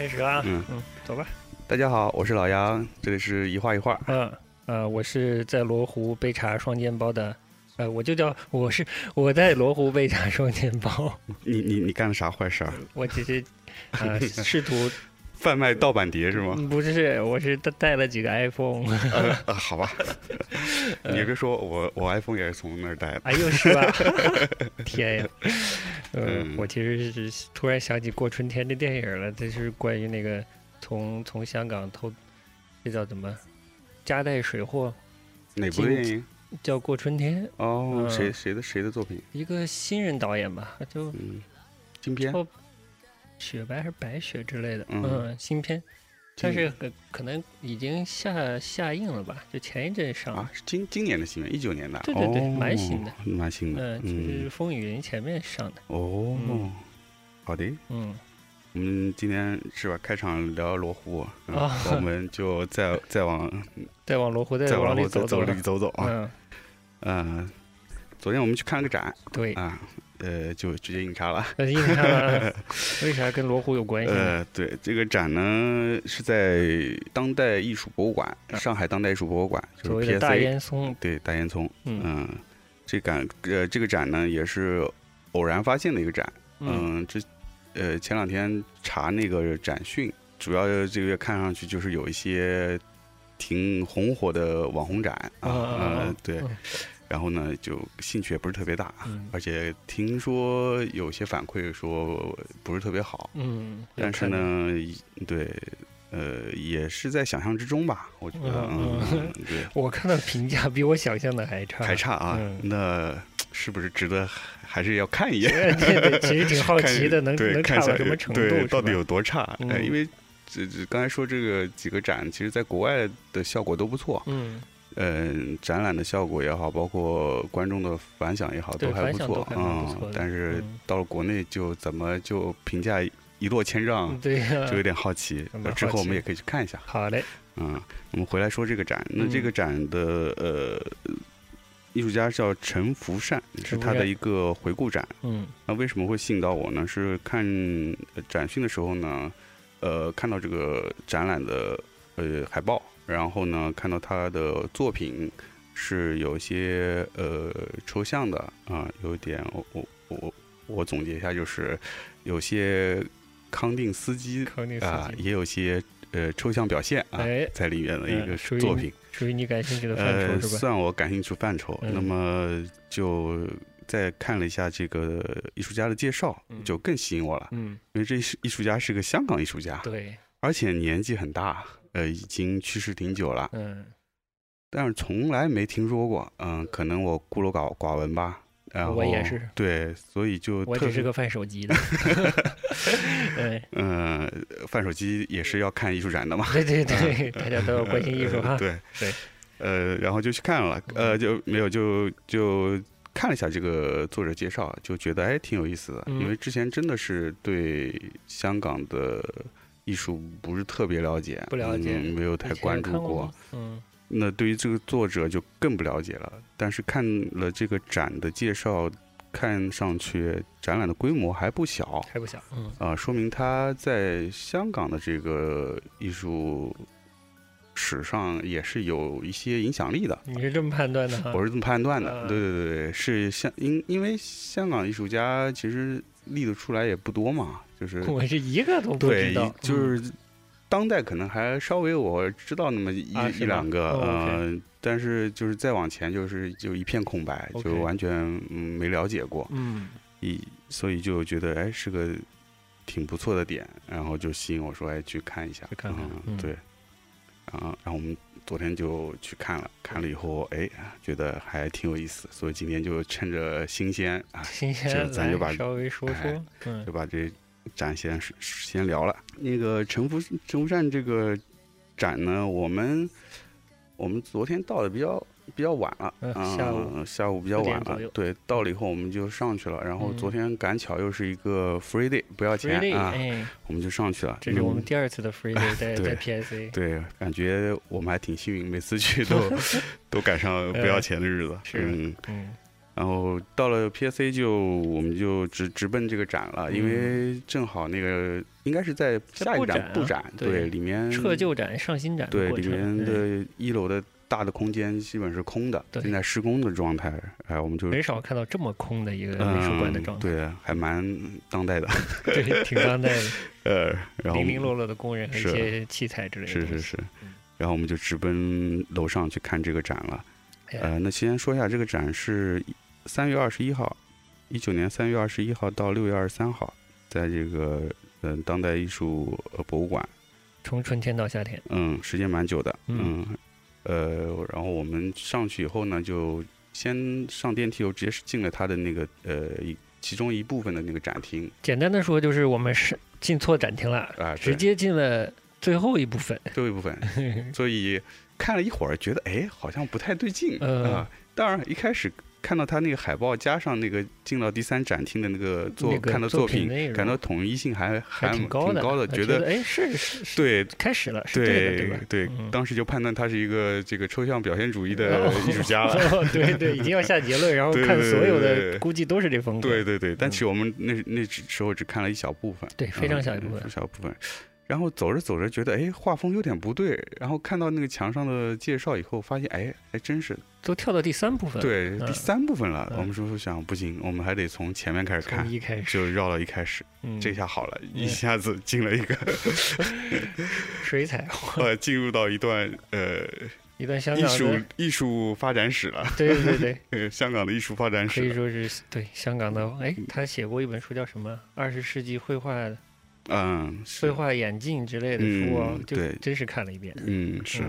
开始啦。嗯嗯，走吧。大家好，我是老杨，这里是一画一画。嗯呃，我是在罗湖被查双肩包的，呃，我就叫我是我在罗湖被查双肩包，你你你干了啥坏事儿？我只是呃试图贩卖盗版碟是吗？嗯不是，我是带带了几个 iPhone，呃呃，好吧，你别说我我 iPhone 也是从那儿带的。哎呦是吧？天呀！呃嗯，我其实是突然想起《过春天》的电影了，这是关于那个从从香港偷，这叫怎么？夹带水货哪部电影？叫《过春天》，哦，嗯谁谁的谁的作品？一个新人导演吧，就嗯，金片。叫雪白还是白雪之类的，嗯嗯，新片，但是可可能已经下下映了吧？就前一阵上，啊，是今今年的新片，一九年的。对对对哦蛮新的，蛮新的。嗯，就是《风雨云》前面上的，哦嗯，好的。嗯，我们今天是吧？开场聊罗湖，我们就再 再往再往罗湖再再往里走走里走走啊。嗯，嗯，昨天我们去看了个展对，啊，呃，就直接硬插了。那印象了，为啥跟罗湖有关系？呃，对，这个展呢是在当代艺术博物馆，啊上海当代艺术博物馆，就是所谓的大 PSA，烟囱，对大烟囱。嗯嗯，这展呃这个展呢也是偶然发现的一个展。嗯嗯，这呃前两天查那个展讯，主要这个月看上去就是有一些挺红火的网红展啊，啊啊啊呃对嗯，然后呢就兴趣也不是特别大，嗯。而且听说有些反馈说不是特别好，嗯，但是，呢，对，呃，也是在想象之中吧，我觉得，嗯嗯，对，我看到评价比我想象的还差，还差啊，嗯。那是不是值得还是要看一眼？对对，其实挺好奇的，能，能看到什么程度？对，到底有多差？因为这这刚才说这个几个展，其实在国外的效果都不错，嗯，嗯，展览的效果也好，包括观众的反响也好，都还不错反响都还蛮不错的。嗯但是嗯到了国内，就怎么就评价一落千丈，就有点好奇 之后我们也可以去看一下。好嘞，嗯，我们回来说这个展，那这嗯个展的呃。艺术家叫陈福善，是他的一个回顾展。嗯那为什么会吸引到我呢？是看呃展讯的时候呢，呃，看到这个展览的呃海报，然后呢，看到他的作品是有些呃抽象的啊、有点我我我我总结一下，就是有些康定斯基啊、基也有些呃抽象表现啊、哎在里面的一个作品。属于你感兴趣的范呃，畴是吧？算我感兴趣范畴。嗯那么就再看了一下这个艺术家的介绍，嗯就更吸引我了，嗯，因为这艺术家是个香港艺术家，对，而且年纪很大，呃，已经去世挺久了，嗯但是从来没听说过。嗯、可能我孤陋寡寡闻吧。然后我也是对，所以就我只是个贩手机的，对嗯，贩手机也是要看艺术展的嘛。对对对，大家都要关心艺术哈呃，对对，呃，然后就去看了，呃，就没有就就看了一下这个作者介绍，就觉得哎挺有意思的，嗯因为之前真的是对香港的艺术不是特别了解，不了解嗯没有太关注过过。嗯那对于这个作者就更不了解了，但是看了这个展的介绍，看上去展览的规模还不小。还不小，嗯啊、说明他在香港的这个艺术史上也是有一些影响力的。你是这么判断的哈？我是这么判断的。嗯对对对对，是香因因为香港艺术家其实立得出来也不多嘛，就是 我是一个都不对知道，，就是当代可能还稍微我知道那么一、啊一两个，哦，OK 呃，但是就是再往前就是就一片空白就完全嗯没了解过，嗯。一所以就觉得哎是个挺不错的点，然后就吸引我说哎去看一下，去看看嗯嗯对，然后然后我们昨天就去看了，看了以后哎觉得还挺有意思，所以今天就趁着新鲜啊，新鲜这咱就把稍微说哎说，嗯就把这展先先聊了。那个陈福陈福善这个展呢，我们我们昨天到的比较比较晚了，嗯嗯下午下午比较晚。了对，到了以后我们就上去了，然后嗯昨天赶巧又是一个 free day，不要钱啊，哎，我们就上去了。这是我们嗯第二次的 Free Day 在 对在 PSA，对，感觉我们还挺幸运，每次去都 都赶上不要钱的日子。是嗯嗯然后到了 PSA 就我们就直直奔这个展了，因为正好那个应该是在下一个展布展，对，里面撤旧展上新展，对，里面的一楼的大的空间基本是空的，正在施工的状态，哎，我们就没少看到这么空的一个美术馆的状态，对，还蛮当代的，对，挺当代的，呃，然后零零落落的工人和一些器材之类的，是是是，然后我们就直奔楼上去看这个展了，呃，那先说一下这个展是。三月二十一号，一九年三月二十一号到六月二十三号，在这个嗯当代艺术博物馆，从春天到夏天，嗯，时间蛮久的，嗯，呃，然后我们上去以后呢，就先上电梯，又直接是进了他的那个呃一其中一部分的那个展厅。简单的说，就是我们是进错展厅了啊，直接进了最后一部分，最后一部分，所以看了一会儿，觉得哎，好像不太对劲啊。当然一开始。看到他那个海报，加上那个进到第三展厅的那个作看到作品，感到统一性还还挺高的，觉得哎是是，对，开始了，对对对，当时就判断他是一个这个抽象表现主义的 艺术家了，对对，已经要下结论，然后 看所有的估计都是这风格，对对对，但其实我们那那时候只看了一小部分，对，非常小一部分，小部分。然后走着走着，觉得哎，画风有点不对。然后看到那个墙上的介绍以后，发现哎，还真是都跳到第三部分，对，第三部分了。我们叔叔想不行，我们还得从前面开始看，一开始就绕到一开始，这下好了，一下子进了一个 水彩，呃，进入到一段呃一段香港艺术艺术发展史了。对对对对，香港的艺术发展史可以说是对香港的。哎，他写过一本书叫什么？二十世纪绘画的。嗯，绘画眼镜之类的书啊，对，真是看了一遍。嗯，是，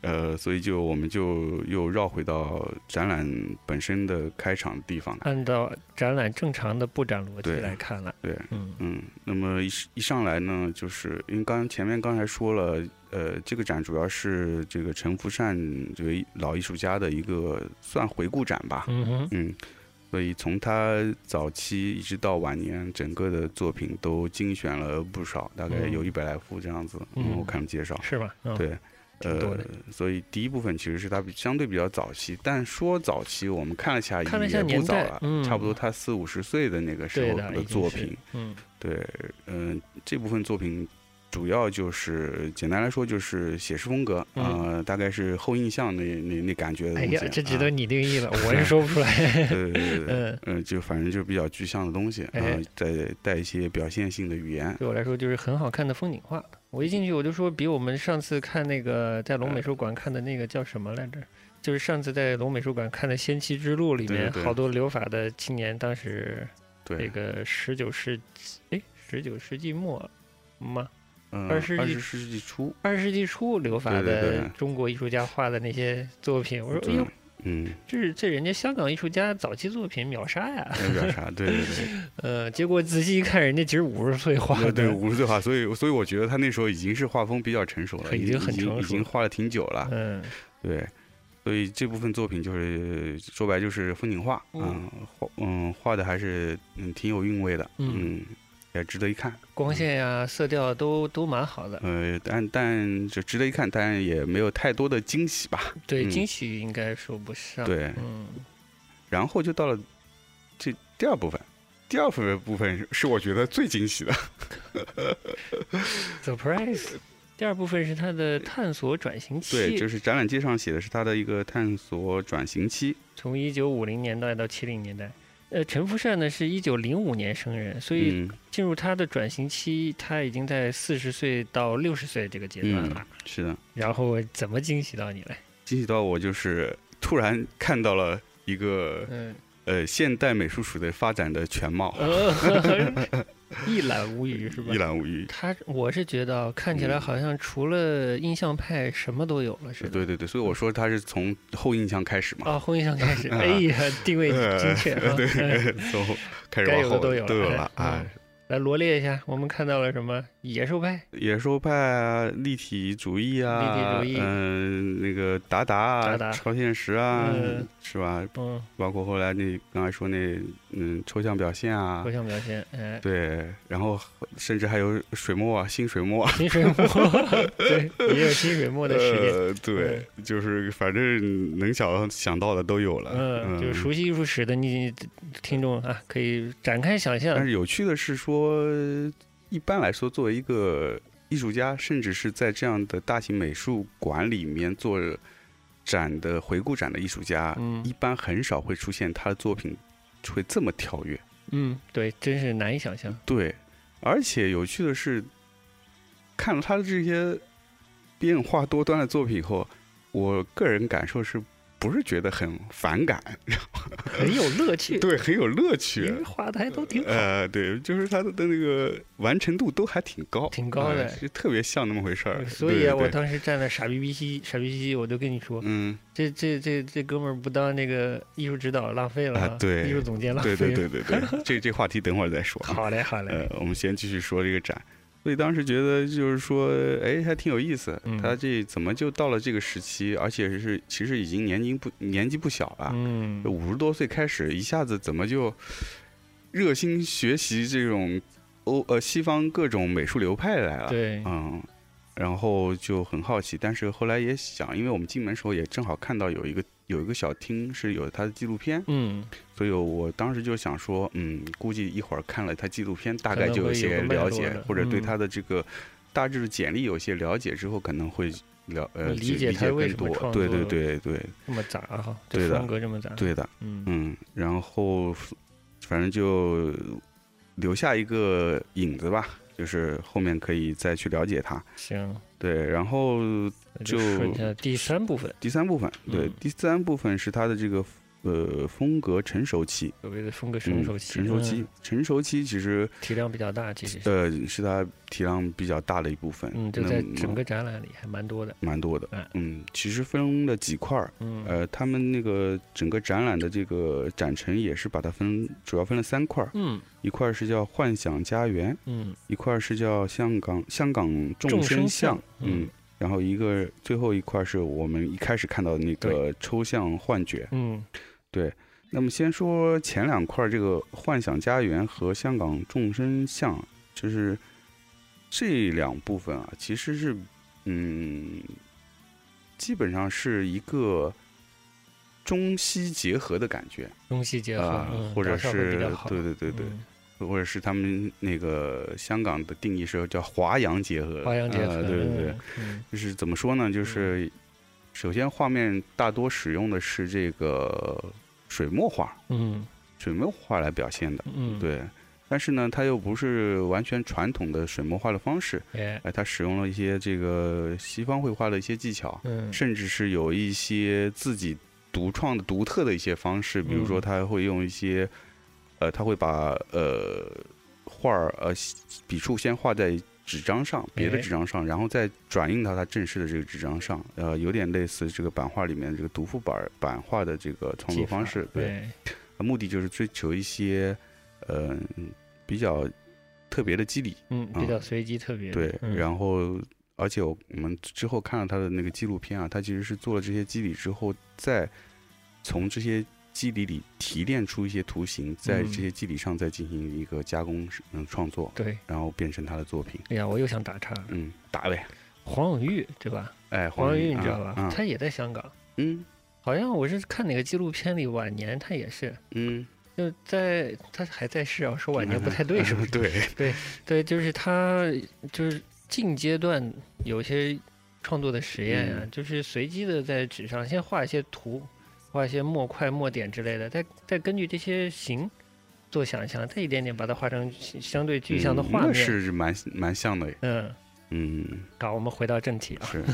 呃，所以就我们就又绕回到展览本身的开场地方，按照展览正常的布展逻辑来看了。对，嗯嗯。那么一一上来呢，就是因为刚前面刚才说了，呃，这个展主要是这个陈福善这位老艺术家的一个算回顾展吧。嗯哼，嗯。所以从他早期一直到晚年，整个的作品都精选了不少，大概有一百来幅这样子。嗯，我看介绍，是吧？对，呃，所以第一部分其实是他相对比较早期，但说早期，我们看了下也不早了，差不多他四五十岁的那个时候的作品。嗯，对，嗯，这部分作品。主要就是简单来说就是写实风格，呃，大概是后印象那那那感觉的东西。哎呀，这值得你定义了，我是说不出来。对对 对，嗯就反正就是比较具象的东西，然后再带一些表现性的语言。对我来说就是很好看的风景画。我一进去我就说，比我们上次看那个在龙美术馆看的那个叫什么来着？就是上次在龙美术馆看的《仙妻之路》里面，好多留法的青年，当时那个十九世纪，哎，十九世纪末吗？二十世纪初，二十世纪初留法的中国艺术家画的那些作品，我说哎呦，嗯，这是这人家香港艺术家早期作品秒杀呀，秒杀，对对对，呃，结果仔细一看，人家其实五十岁画的，对五十岁画，所以所以我觉得他那时候已经是画风比较成熟了，已经很成熟，已经画了挺久了，嗯，对，所以这部分作品就是说白就是风景画，嗯，画嗯画的还是嗯挺有韵味的，嗯。也值得一看，光线呀、色调都都蛮好的。呃，但但就值得一看，但也没有太多的惊喜吧。对，惊喜应该说不上。对，嗯。然后就到了这第二部分，第二部分部分是我觉得最惊喜的。Surprise！第二部分是他的探索转型期。对，就是展览介上写的是他的一个探索转型期，从一九五零年代到七零年代。呃，陈福善呢是一九零五年生人，所以进入他的转型期，他已经在四十岁到六十岁这个阶段了。是的。然后怎么惊喜到你了？惊喜到我就是突然看到了一个，呃，现代美术史的发展的全貌。一览无余是吧？一览无余。他 我是觉得看起来好像除了印象派什么都有了似的。对对对，所以我说他是从后印象开始嘛。啊，后印象开始，哎呀，定位精确啊。对，从开始往后都有了啊。来罗列一下，我们看到了什么？野兽派、野兽派啊，立体主义啊，立体主义，嗯，那个达达啊，超现实啊，是吧？嗯，包括后来那刚才说那嗯抽象表现啊，抽象表现，哎，对，然后甚至还有水墨啊，新水墨，新水墨，对，也有新水墨的实验，对，就是反正能想想到的都有了，嗯，就是熟悉艺术史的你听众啊，可以展开想象。但是有趣的是说。一般来说，作为一个艺术家，甚至是在这样的大型美术馆里面做展的回顾展的艺术家，嗯，一般很少会出现他的作品会这么跳跃。嗯，对，真是难以想象。对，而且有趣的是，看了他的这些变化多端的作品以后，我个人感受是。不是觉得很反感，很有乐趣。对，很有乐趣。画的还都挺好。呃，对，就是他的的那个完成度都还挺高，挺高的，就特别像那么回事儿。所以啊，我当时站在傻逼逼西，傻逼西，我就跟你说，嗯，这这这这哥们儿不当那个艺术指导浪费了，对，艺术总监浪费。对对对对对，这这话题等会儿再说。好嘞，好嘞。呃，我们先继续说这个展。所以当时觉得就是说，哎，还挺有意思。他这怎么就到了这个时期，而且是其实已经年龄不年纪不小了，嗯，五十多岁开始，一下子怎么就热心学习这种欧呃西方各种美术流派来了？对，嗯，然后就很好奇，但是后来也想，因为我们进门时候也正好看到有一个。有一个小厅是有他的纪录片，嗯，所以我当时就想说，嗯，估计一会儿看了他纪录片，大概就有些了解，或者对他的这个大致的简历有些了解之后，可能会了呃理解他更多。对对对对，这么杂哈，对的，风格这么杂，对的，嗯嗯，然后反正就留下一个影子吧，就是后面可以再去了解它。行。对，然后就第三部分。第三部分，对，第三部分是它的这个。呃，风格成熟期，所谓的风格成熟期，成熟期，成熟期其实体量比较大，其实。呃是它体量比较大的一部分。嗯，就在整个展览里还蛮多的，蛮多的。嗯，其实分了几块儿。嗯，呃，他们那个整个展览的这个展陈也是把它分，主要分了三块儿。嗯，一块是叫幻想家园，嗯，一块是叫香港香港众生相，嗯，然后一个最后一块是我们一开始看到的那个抽象幻觉，嗯。对，那么先说前两块，这个幻想家园和香港众生相，就是这两部分啊，其实是嗯，基本上是一个中西结合的感觉，中西结合，或者是对对对对，或者是他们那个香港的定义是叫华洋结合，华洋结合，对对对，就是怎么说呢？就是。首先，画面大多使用的是这个水墨画，嗯，水墨画来表现的，嗯，对。但是呢，它又不是完全传统的水墨画的方式，哎，它使用了一些这个西方绘画的一些技巧，嗯，甚至是有一些自己独创的、独特的一些方式，比如说，它会用一些，呃，他会把呃画儿呃笔触先画在。纸张上，别的纸张上，然后再转印到他正式的这个纸张上，呃，有点类似这个版画里面这个独幅版版画的这个创作方式，对，目的就是追求一些，呃，比较特别的肌理，嗯，比较随机特别，对，然后而且我们之后看了他的那个纪录片啊，他其实是做了这些肌理之后，再从这些。肌理里提炼出一些图形，在这些肌理上再进行一个加工，嗯，创作，对，然后变成他的作品。哎呀，我又想打岔，嗯，打呗。黄永玉对吧？哎，黄永玉你知道吧？他也在香港。嗯，好像我是看哪个纪录片里，晚年他也是。嗯，就在他还在世啊，说晚年不太对，是不是？对对对，就是他就是近阶段有些创作的实验啊，就是随机的在纸上先画一些图。画一些墨块、墨点之类的，再再根据这些形做想象，再一点点把它画成相对具象的画面，是蛮蛮像的。嗯嗯，好，我们回到正题啊。是。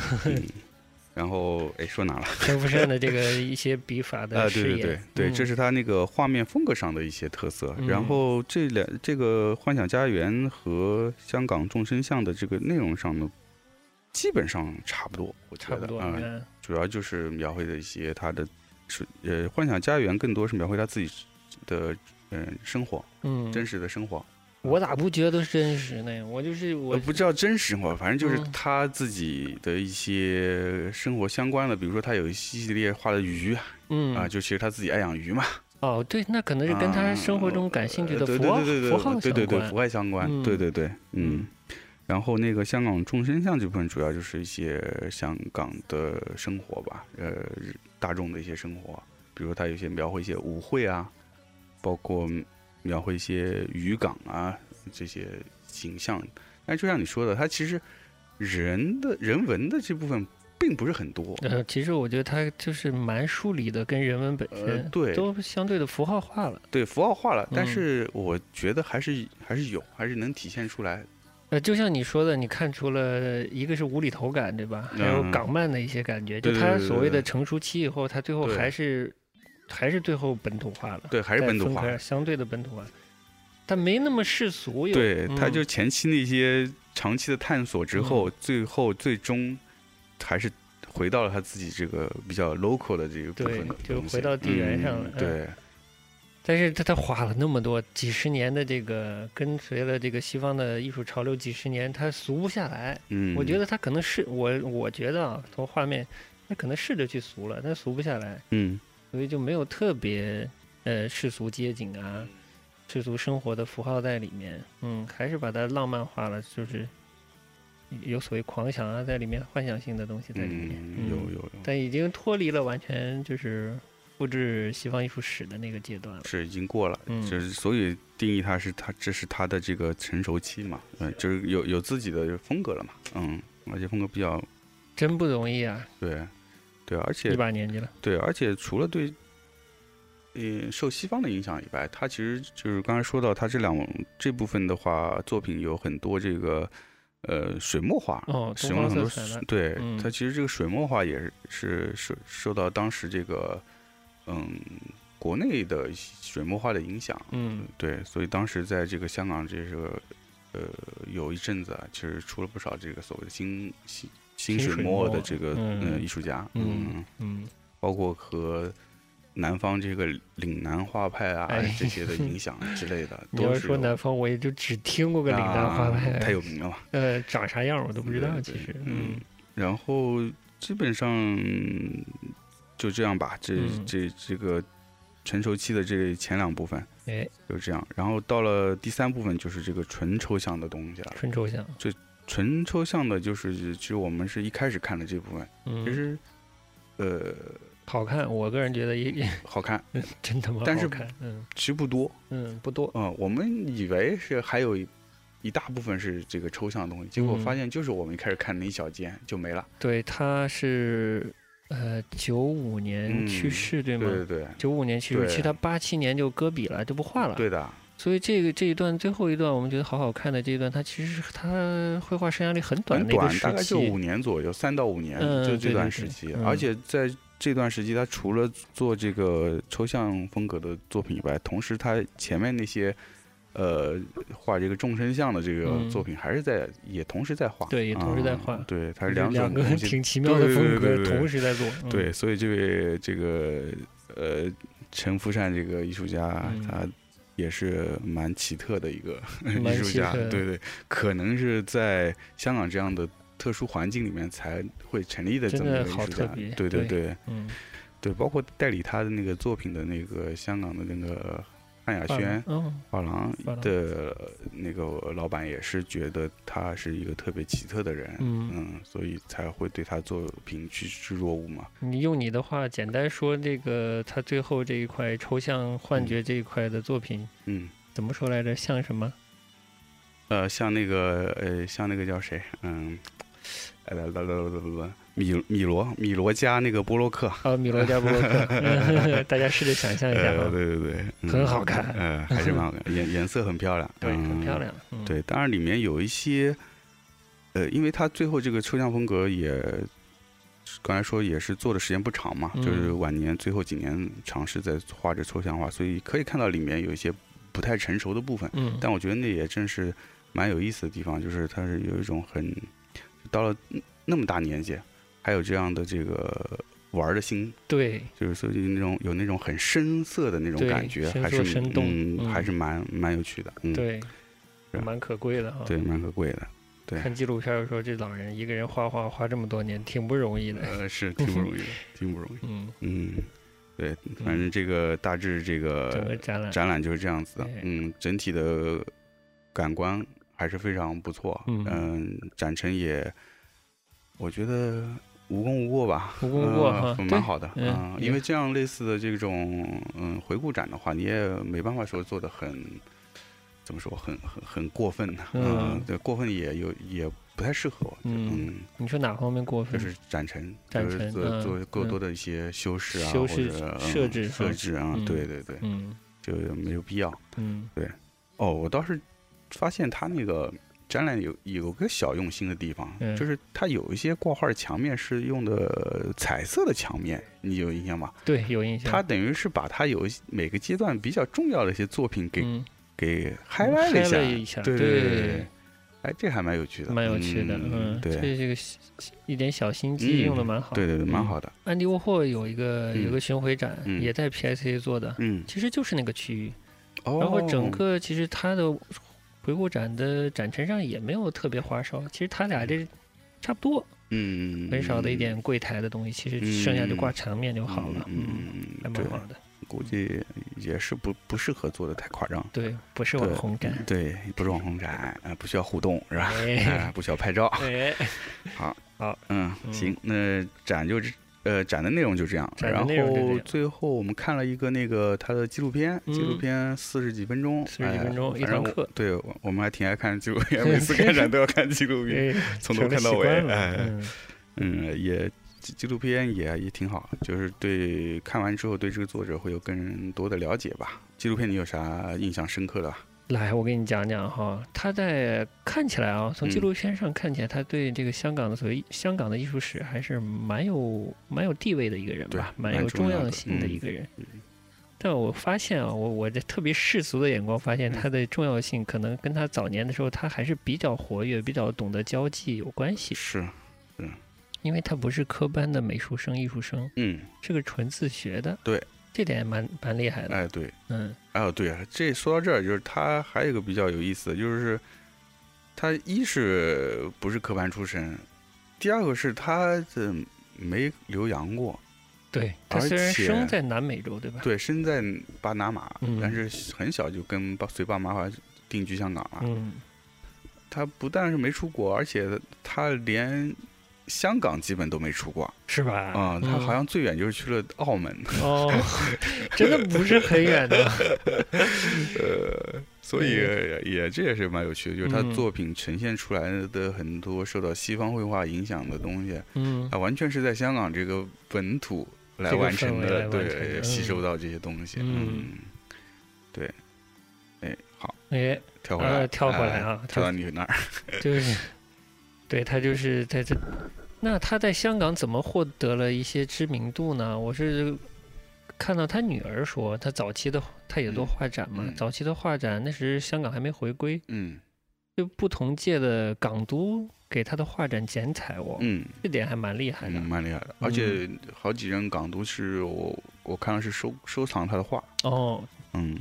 然后哎，说哪了？陈福山的这个一些笔法的试 验，对对对对，这是他那个画面风格上的一些特色。然后这两这个幻想家园和香港众生相的这个内容上呢，基本上差不多，我觉得嗯，主要就是描绘的一些他的。是呃，幻想家园更多是描绘他自己的嗯生活，嗯，真实的生活，我咋不觉得真实呢？我就是我不知道真实吗？反正就是嗯他自己的一些生活相关的，比如说他有一系列画的鱼嗯啊，就其实他自己爱养鱼嘛，哦，对，那可能是跟他生活中感兴趣的符号对对对符号对对对相关符。号相关，嗯对对对，嗯。然后那个香港众生相这部分主要就是一些香港的生活吧，呃，大众的一些生活，比如说他有些描绘一些舞会啊，包括描绘一些渔港啊这些景象。但就像你说的，它其实人的人文的这部分并不是很多，呃，其实我觉得他就是蛮疏离的，跟人文本呃身、对都相对的符号化了。对符号化了，但嗯是我觉得还是还是有，还是能体现出来。呃，就像你说的，你看出了一个是无厘头感，对吧？还有嗯港漫的一些感觉，就他所谓的成熟期以后，他最后还是还是最后本土化了，对，还是本土化。相对的本土化，但没那么世俗有。对，他嗯就前期那些长期的探索之后，最后最终还是回到了他自己这个比较 local 的这个部分的就东西回到地缘上了对，但是他他花了那么多几十年的这个跟随了这个西方的艺术潮流几十年，他俗不下来。嗯，我觉得他可能是我我觉得啊，从画面他可能试着去俗了，但俗不下来，嗯，所以就没有特别呃世俗街景啊、世俗生活的符号在里面。嗯，还是把它浪漫化了，就是有所谓狂想啊在里面，幻想性的东西在里面。嗯，有有有，但已经脱离了完全就是复制西方艺术史的那个阶段了。是已经过了，嗯就是所以定义它是它这是它的这个成熟期嘛，嗯，就是有有自己的风格了嘛，嗯，而且风格比较真不容易啊，对对，而且一把年纪了。对，而且除了对，嗯，受西方的影响以外，他其实就是刚才说到他这两这部分的话，作品有很多这个呃水墨画，哦，使用了很多对嗯他其实这个水墨画也是是受受到当时这个嗯国内的水墨画的影响，嗯。对，所以当时在这个香港这个呃有一阵子啊，其实出了不少这个所谓的新新新水墨墨的这个嗯。呃艺术家，嗯。嗯，包括和南方这个岭南画派啊、哎。这些的影响之类的，你要都是说南方，我也就只听过个岭南画派，啊 太有名了。嘛，呃，长啥样我都不知道，其实，嗯，然后基本上就这样吧，这、嗯这这个成熟期的这前两部分哎，就这样，然后到了第三部分就是这个纯抽象的东西了。纯抽象，纯抽象的就是其实我们是一开始看的这部分，嗯，其实呃好看，我个人觉得也也 好看，真他妈但是其实不多。嗯，不多，嗯，我们以为是还有一一大部分是这个抽象的东西，结果嗯发现就是我们一开始看那一小间就没了。对，它是呃九五年嗯去世，对吗？对对对九五年去世，对其实他八七年就搁笔了，就不画了。对的，所以这个这一段最后一段，我们觉得好好看的这一段，它其实是他绘画生涯里很短很短，的一个时大概就期。五年左右，三到五年，嗯就这段时期。嗯而且在这段时期，他除了做这个抽象风格的作品以外，同时他前面那些。呃，画这个众生相的这个嗯。作品，还是在也同时在画，对也同时在嗯画对，他是两两个挺奇妙的风格同时在做。嗯。对，所以这位这个呃陈福善这个艺术家，嗯。他也是蛮奇特的一个 艺术家，对对，可能是在香港这样的特殊环境里面才会成立的这么一个艺术家，对对对对。嗯，对，包括代理他的那个作品的那个香港的那个汉雅轩嗯，画廊的那个老板也是觉得他是一个特别奇特的人，嗯嗯，所以才会对他作品趋之若鹜嘛。你用你的话简单说，这个他最后这一块抽象幻觉这一块的作品嗯，怎么说来着？像什么？呃，像那个呃，像那个叫谁，嗯，呃，来来来来来来，米米罗米罗加那个波洛克，啊，米罗加波洛克，嗯 大家试着想象一下呃，啊，对对对，嗯。很好看。呃，还是蛮好看，颜颜色很漂亮，对，很漂嗯。亮。嗯，对，当然里面有一些，呃，因为他最后这个抽象风格也，刚才说也是做的时间不长嘛，就是嗯晚年最后几年尝试在画这抽象画，所以可以看到里面有一些不太成熟的部分。嗯，但我觉得那也正是蛮有意思的地方，就是它是有一种很到了那么大年纪，还有这样的这个玩儿的心，对，就是所以那种有那种很深色的那种感觉，还是生动嗯，嗯还是蛮蛮有趣的。嗯，对，蛮可贵的啊。对，蛮可贵的。对，看纪录片的时候，这老人一个人画画画这么多年，挺不容易的。呃，是挺不容易的，挺不容易。嗯嗯，对，反正这个大致这个展览展览就是这样子的。嗯，整体的感官还是非常不错。嗯，展陈也，我觉得无功无过吧。无功无过，蛮好的。嗯，因为这样类似的这种嗯回顾展的话，你也没办法说做的很。怎么说很很很过分呢？嗯，对，过分也有也不太适合。嗯，你说哪方面过分？就是展陈，展陈做做过多的一些修饰啊，或者设置设置啊，对对对，嗯，就没有必要。嗯，对。哦，我倒是发现他那个展览有有个小用心的地方，就是它有一些挂画墙面是用的彩色的墙面，你有印象吗？对，有印象。它等于是把它有每个阶段比较重要的一些作品给。给嗨了一下，对对对，哎，这还蛮有趣的，蛮有趣的，嗯，对，这这个一点小心机用的蛮好，对对对，蛮好的。安迪沃霍有一个有个巡回展，也在 PSA 做的，嗯，其实就是那个区域，然后整个其实它的回顾展的展陈上也没有特别花哨，其实他俩这差不多，嗯，很少的一点柜台的东西，其实剩下就挂墙面就好了，嗯，还蛮好的。估计也是不不适合做的太夸张，对，不是网红展，对，不是网红展，啊，不需要互动，是吧？不需要拍照，好，好，嗯，行，那展就呃展的内容就这样，然后最后我们看了一个那个他的纪录片，纪录片四十几分钟，四十几分钟一堂课，对，我们还挺爱看纪录片，每次看展都要看纪录片，从头看到尾，哎，嗯，也。纪录片也也挺好，就是对看完之后对这个作者会有更多的了解吧。纪录片你有啥印象深刻的？来，我给你讲讲哈，他在看起来啊，从纪录片上看起来，他对这个香港的所谓香港的艺术史还是蛮有蛮有地位的一个人吧，蛮有重要性的一个人。但我发现啊，我我这特别世俗的眼光发现，他的重要性可能跟他早年的时候他还是比较活跃、比较懂得交际有关系。是，嗯。因为他不是科班的美术生、艺术生，嗯，是个纯自学的，对，这点蛮蛮厉害的。哎，对，嗯，哎，对啊，这说到这儿，就是他还有一个比较有意思的，就是他一是不是科班出身，第二个是他这没留洋过，对，他虽然生在南美洲，对吧？对，生在巴拿马，但是很小就跟爸随爸妈定居香港了。嗯，他不但是没出国，而且他连。香港基本都没出过，是吧？啊，他好像最远就是去了澳门。哦，真的不是很远的。呃，所以也这也是蛮有趣的，就是他作品呈现出来的很多受到西方绘画影响的东西，嗯，他完全是在香港这个本土来完成的，对，吸收到这些东西。嗯，对，哎，好，哎，跳回来，跳回来啊，跳到你那儿，就是。对他就是在这，那他在香港怎么获得了一些知名度呢？我是看到他女儿说，他早期的他也做画展嘛，早期的画展那时香港还没回归，嗯，就不同界的港督给他的画展剪彩哦，嗯，这点还蛮厉害的，蛮厉害的，而且好几任港督是我我看到是收收藏他的画。哦，嗯。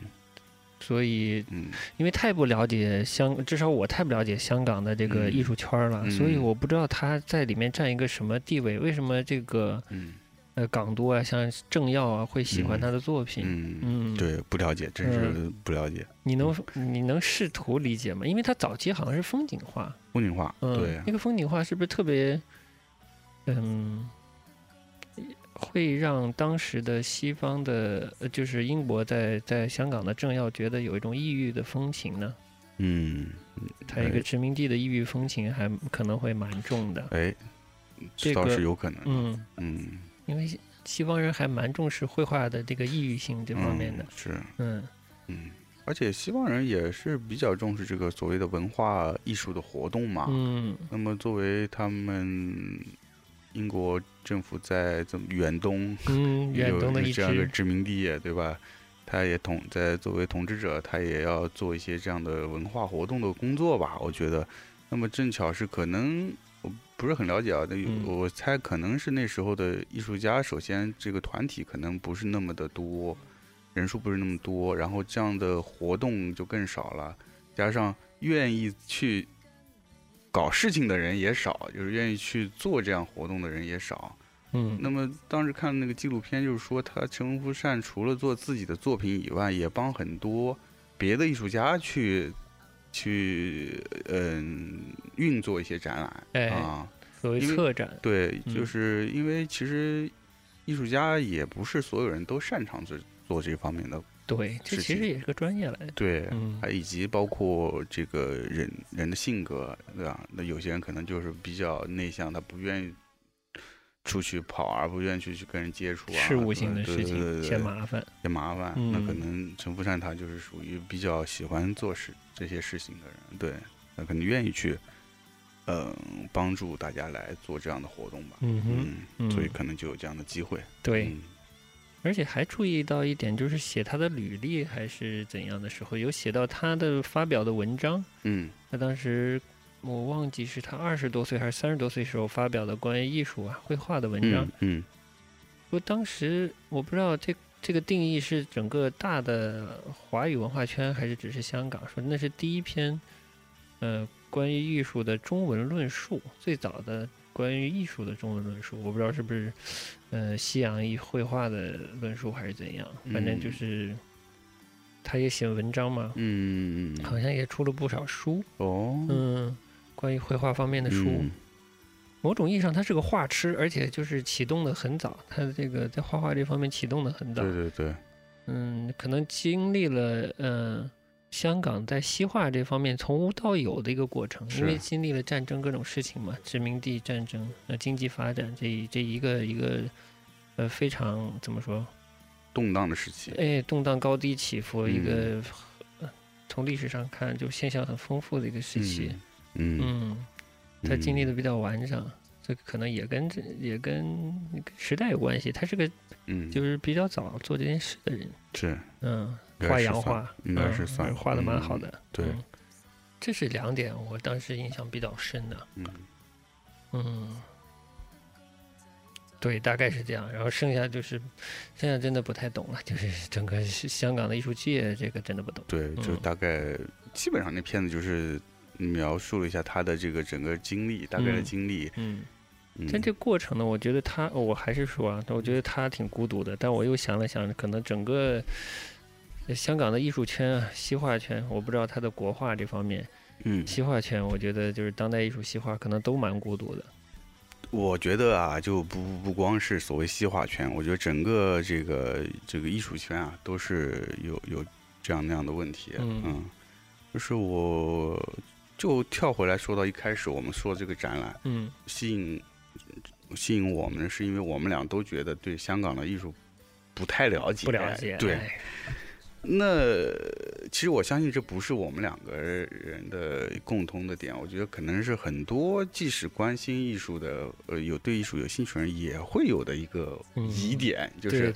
所以，嗯，因为太不了解香，至少我太不了解香港的这个艺术圈了，所以我不知道他在里面占一个什么地位。为什么这个，呃，港督啊，像政要啊，会喜欢他的作品？嗯，对，不了解，真是不了解。你能你能试图理解吗？因为他早期好像是风景画，风景画，对，那个风景画是不是特别，嗯？会让当时的西方的，就是英国在在香港的政要觉得有一种异域的风情呢。嗯，他一个殖民地的异域风情还可能会蛮重的。哎，这倒是有可能。嗯嗯，因为西方人还蛮重视绘画的这个异域性这方面的。是。嗯嗯，而且西方人也是比较重视这个所谓的文化艺术的活动嘛。嗯。那么作为他们。英国政府在这么远东，嗯，远东的这样的殖民地，对吧？他也统在作为统治者，他也要做一些这样的文化活动的工作吧？我觉得，那么正巧是可能我不是很了解啊，那我猜可能是那时候的艺术家，首先这个团体可能不是那么的多，人数不是那么多，然后这样的活动就更少了，加上。愿意去搞事情的人也少，就是愿意去做这样活动的人也少。嗯，那么当时看那个纪录片，就是说他陈福善除了做自己的作品以外，也帮很多别的艺术家去去嗯运作一些展览啊，所谓策展。对，就是因为其实艺术家也不是所有人都擅长做做这方面的。对，这其实也是个专业来的。对，还以及包括这个人人的性格，对吧？那有些人可能就是比较内向，他不愿意。出去跑而不愿意去去跟人接触啊，事务性的事情嫌麻烦，嫌麻烦。那可能陈福善他就是属于比较喜欢做事这些事情的人，对，那肯定愿意去，嗯，帮助大家来做这样的活动吧。嗯哼，所以可能就有这样的机会。对，而且还注意到一点，就是写他的履历还是怎样的时候，有写到他的发表的文章。嗯，他当时。我忘记是他二十多岁还是三十多岁时候发表的关于艺术啊、绘画的文章。嗯，说当时我不知道这这个定义是整个大的华语文化圈还是只是香港。说那是第一篇，呃，关于艺术的中文论述，最早的关于艺术的中文论述。我不知道是不是，呃，西洋艺绘画的论述还是怎样。反正就是，他也写文章嘛。嗯好像也出了不少书。哦。嗯。关于绘画方面的书，某种意义上，他是个画痴，而且就是启动的很早。他的这个在画画这方面启动的很早。对对对。嗯，可能经历了嗯香港在西化这方面从无到有的一个过程，因为经历了战争各种事情嘛，殖民地战争、呃经济发展这这一个一个呃非常怎么说动荡的时期。哎，动荡高低起伏，一个从历史上看就现象很丰富的一个时期。嗯，他经历的比较完整，这可能也跟这也跟时代有关系。他是个，嗯，就是比较早做这件事的人。是，嗯，画洋画应该是算画的蛮好的。对，这是两点，我当时印象比较深的。嗯，嗯，对，大概是这样。然后剩下就是，剩下真的不太懂了，就是整个香港的艺术界，这个真的不懂。对，就大概基本上那片子就是。描述了一下他的这个整个经历，大概的经历。嗯，但这过程呢，我觉得他，我还是说啊，我觉得他挺孤独的。但我又想了想，可能整个香港的艺术圈啊，西画圈，我不知道它的国画这方面，嗯，西画圈，我觉得就是当代艺术西画，可能都蛮孤独的。我觉得啊，就不不光是所谓西画圈，我觉得整个这个这个艺术圈啊，都是有有这样那样的问题。嗯，就是我。就跳回来说到一开始我们说的这个展览，嗯，吸引吸引我们是因为我们俩都觉得对香港的艺术不太了解，不了解。对，那其实我相信这不是我们两个人的共通的点，我觉得可能是很多即使关心艺术的，呃，有对艺术有兴趣人也会有的一个疑点，就是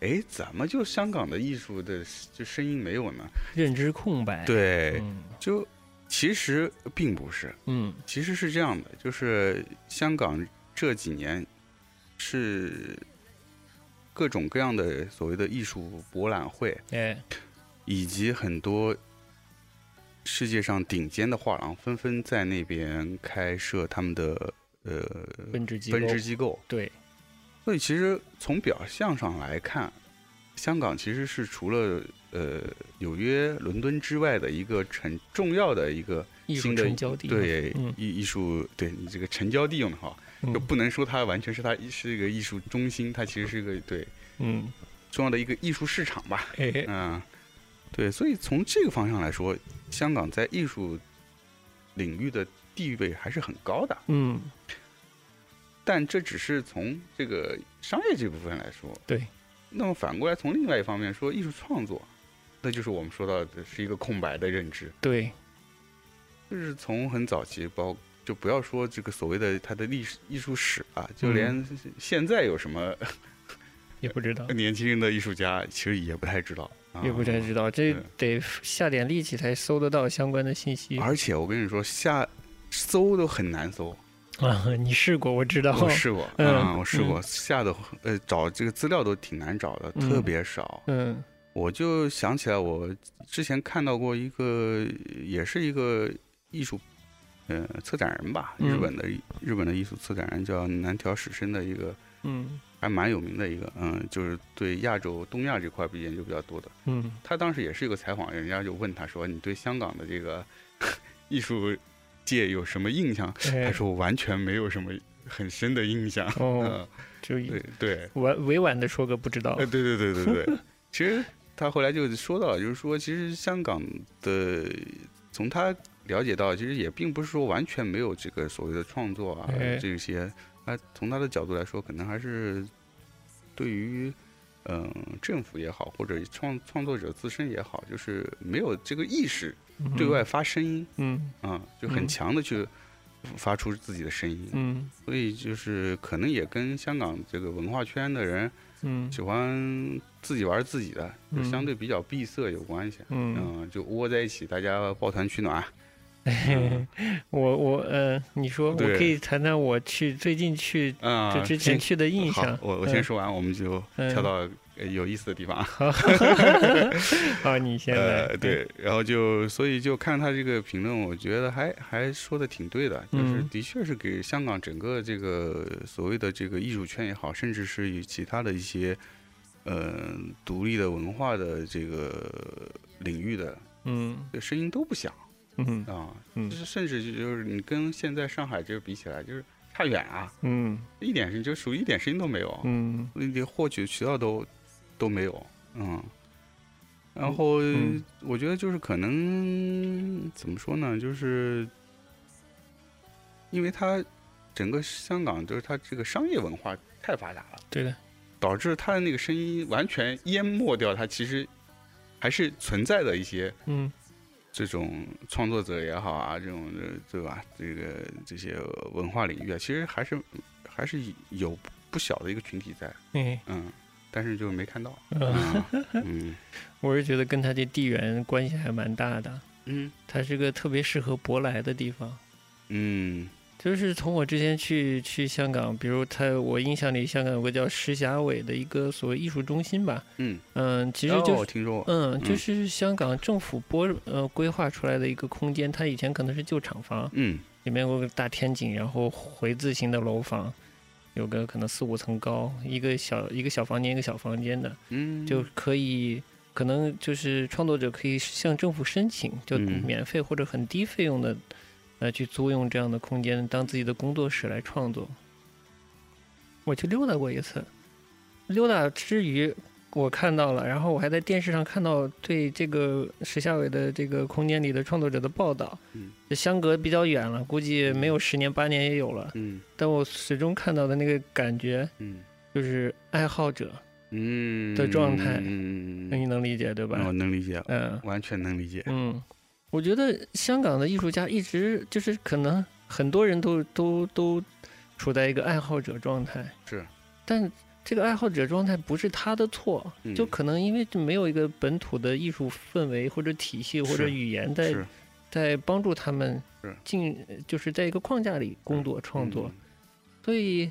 哎，怎么就香港的艺术的就声音没有呢？认知空白。对，就。其实并不是，嗯，其实是这样的，就是香港这几年是各种各样的所谓的艺术博览会，哎，以及很多世界上顶尖的画廊纷纷在那边开设他们的呃分支机分支机构，对，所以其实从表象上来看，香港其实是除了。呃，纽约、伦敦之外的一个很重要的一个新的成交地，对艺艺术，对你这个成交地用的好，就不能说它完全是它是一个艺术中心，它其实是一个对，嗯，重要的一个艺术市场吧，嗯，对，所以从这个方向来说，香港在艺术领域的地位还是很高的，嗯，但这只是从这个商业这部分来说，对，那么反过来从另外一方面说，艺术创作。那就是我们说到的是一个空白的认知，对，就是从很早期，包就不要说这个所谓的它的历史艺术史啊，就连现在有什么也不知道，年轻人的艺术家其实也不太知道，也不太知道，这得下点力气才搜得到相关的信息。而且我跟你说，下搜都很难搜啊！你试过，我知道，我试过嗯，我试过下的呃找这个资料都挺难找的，特别少，嗯。我就想起来，我之前看到过一个，也是一个艺术，呃，策展人吧，日本的日本的艺术策展人叫南条史生的一个，嗯，还蛮有名的一个，嗯，就是对亚洲东亚这块研究比较多的，嗯，他当时也是一个采访，人家就问他说：“你对香港的这个 艺术界有什么印象？”他说：“我完全没有什么很深的印象。”哦，就对对，委委婉的说个不知道。呃，对对对对对，其实。他后来就说到了，就是说，其实香港的，从他了解到，其实也并不是说完全没有这个所谓的创作啊这些。他从他的角度来说，可能还是对于嗯政府也好，或者创创作者自身也好，就是没有这个意识对外发声音，嗯啊，就很强的去发出自己的声音。嗯，所以就是可能也跟香港这个文化圈的人。嗯，喜欢自己玩自己的，就相对比较闭塞有关系。嗯，就窝在一起，大家抱团取暖。我我呃，你说我可以谈谈我去最近去就之前去的印象。我我先说完，我们就跳到。有意思的地方，好，你先来。对，然后就所以就看他这个评论，我觉得还还说的挺对的，就是的确是给香港整个这个所谓的这个艺术圈也好，甚至是与其他的一些呃独立的文化的这个领域的，嗯，声音都不响，嗯。啊，就是甚至就是你跟现在上海这个比起来，就是差远啊，嗯，一点声就属于一点声音都没有，嗯，连获取渠道都。都没有，嗯，然后我觉得就是可能怎么说呢，就是因为它整个香港就是它这个商业文化太发达了，对的，导致它的那个声音完全淹没掉它其实还是存在的一些嗯这种创作者也好啊，这种对吧？这个这些文化领域啊，其实还是还是有不小的一个群体在，嗯嗯。但是就没看到。嗯，我是觉得跟他这地缘关系还蛮大的。嗯，它是个特别适合舶来的地方。嗯，就是从我之前去去香港，比如他，我印象里香港有个叫石硖尾的一个所谓艺术中心吧。嗯嗯，其实就听说嗯，就是香港政府拨呃规划出来的一个空间，它以前可能是旧厂房。嗯，里面有个大天井，然后回字形的楼房。有个可能四五层高，一个小一个小房间，一个小房间的，嗯，就可以可能就是创作者可以向政府申请，就免费或者很低费用的，呃，去租用这样的空间当自己的工作室来创作。我去溜达过一次，溜达之余。我看到了，然后我还在电视上看到对这个石夏伟的这个空间里的创作者的报道，嗯，相隔比较远了，估计没有十年八年也有了，嗯，但我始终看到的那个感觉，嗯，就是爱好者，嗯的状态，嗯，你能理解对吧？我能理解，嗯，完全能理解，嗯，我觉得香港的艺术家一直就是可能很多人都都都处在一个爱好者状态，是，但。这个爱好者状态不是他的错，就可能因为没有一个本土的艺术氛围或者体系或者语言在在帮助他们进，就是在一个框架里工作创作，所以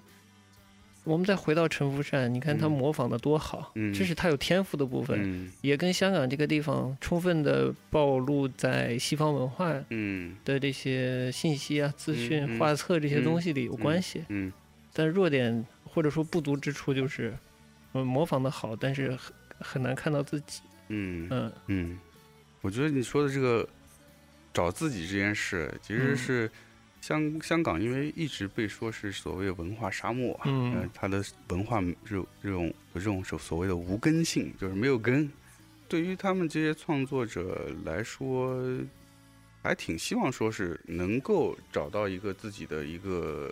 我们再回到陈福善，你看他模仿的多好，这是他有天赋的部分，也跟香港这个地方充分的暴露在西方文化的这些信息啊、资讯、画册这些东西里有关系，嗯。但弱点。或者说不足之处就是，嗯，模仿的好，但是很很难看到自己。嗯。嗯。嗯，我觉得你说的这个找自己这件事，其实是香香港，因为一直被说是所谓文化沙漠，嗯，它的文化这种这种这种所所谓的无根性，就是没有根。对于他们这些创作者来说，还挺希望说是能够找到一个自己的一个。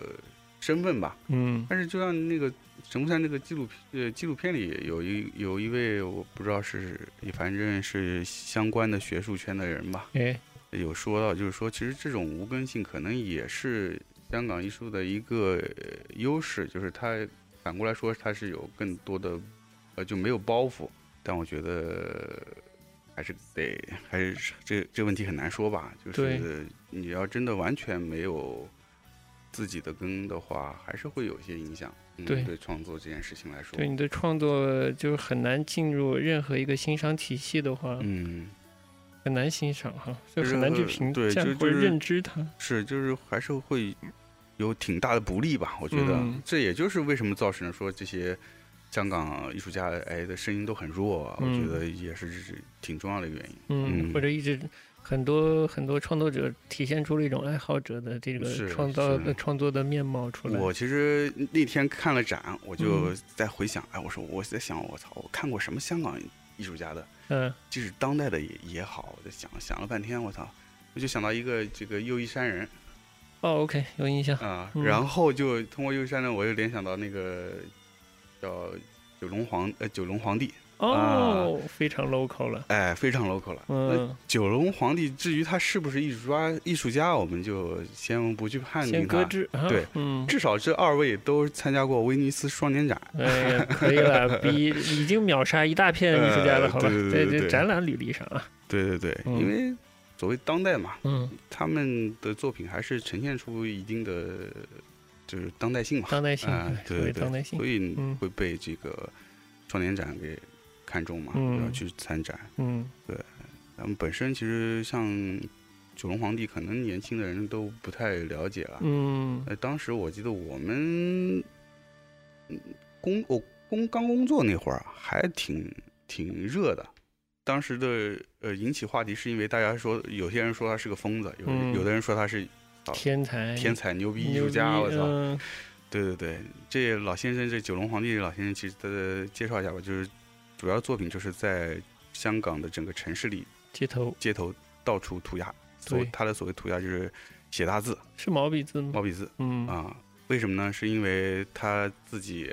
身份吧，嗯，但是就像那个神木山那个纪录片，呃，纪录片里有一有一位我不知道是，反正是相关的学术圈的人吧，哎，有说到就是说，其实这种无根性可能也是香港艺术的一个优势，就是它反过来说它是有更多的，呃，就没有包袱。但我觉得还是得还是这这问题很难说吧，就是你要真的完全没有。自己的根的话，还是会有一些影响。对，对创作这件事情来说，对你的创作就是很难进入任何一个欣赏体系的话，嗯，很难欣赏哈，就很难去评价或者认知它。是，就是还是会有挺大的不利吧？我觉得，这也就是为什么造成说这些香港艺术家哎的声音都很弱，我觉得也是挺重要的原因。嗯，或者一直。很多很多创作者体现出了一种爱好者的这个创造的创作的面貌出来。我其实那天看了展，我就在回想，哎，我说我在想，我操，我看过什么香港艺术家的？嗯，即使当代的也也好，我在想想了半天，我操，我就想到一个这个右一山人。哦，OK，有印象啊。然后就通过右一山人，我又联想到那个叫九龙皇呃九龙皇帝。哦，非常 local 了，哎，非常 local 了。嗯，九龙皇帝，至于他是不是艺术家，艺术家，我们就先不去判定他。对，嗯，至少这二位都参加过威尼斯双年展。哎呀，可以了，比已经秒杀一大片艺术家了，好吧？在这展览履历上啊。对对对，因为所谓当代嘛，嗯，他们的作品还是呈现出一定的就是当代性嘛，当代性，对当代性，所以会被这个双年展给。看重嘛，要去参展。嗯，对，咱们本身其实像九龙皇帝，可能年轻的人都不太了解了。嗯，呃，当时我记得我们工我工刚工作那会儿还挺挺热的。当时的呃引起话题是因为大家说有些人说他是个疯子，有有的人说他是天才天才牛逼艺术家。我操！对对对，这老先生这九龙皇帝老先生，其实介绍一下吧，就是。主要作品就是在香港的整个城市里，街头街头到处涂鸦。所他的所谓涂鸦就是写大字，是毛笔字吗？毛笔字，嗯啊，为什么呢？是因为他自己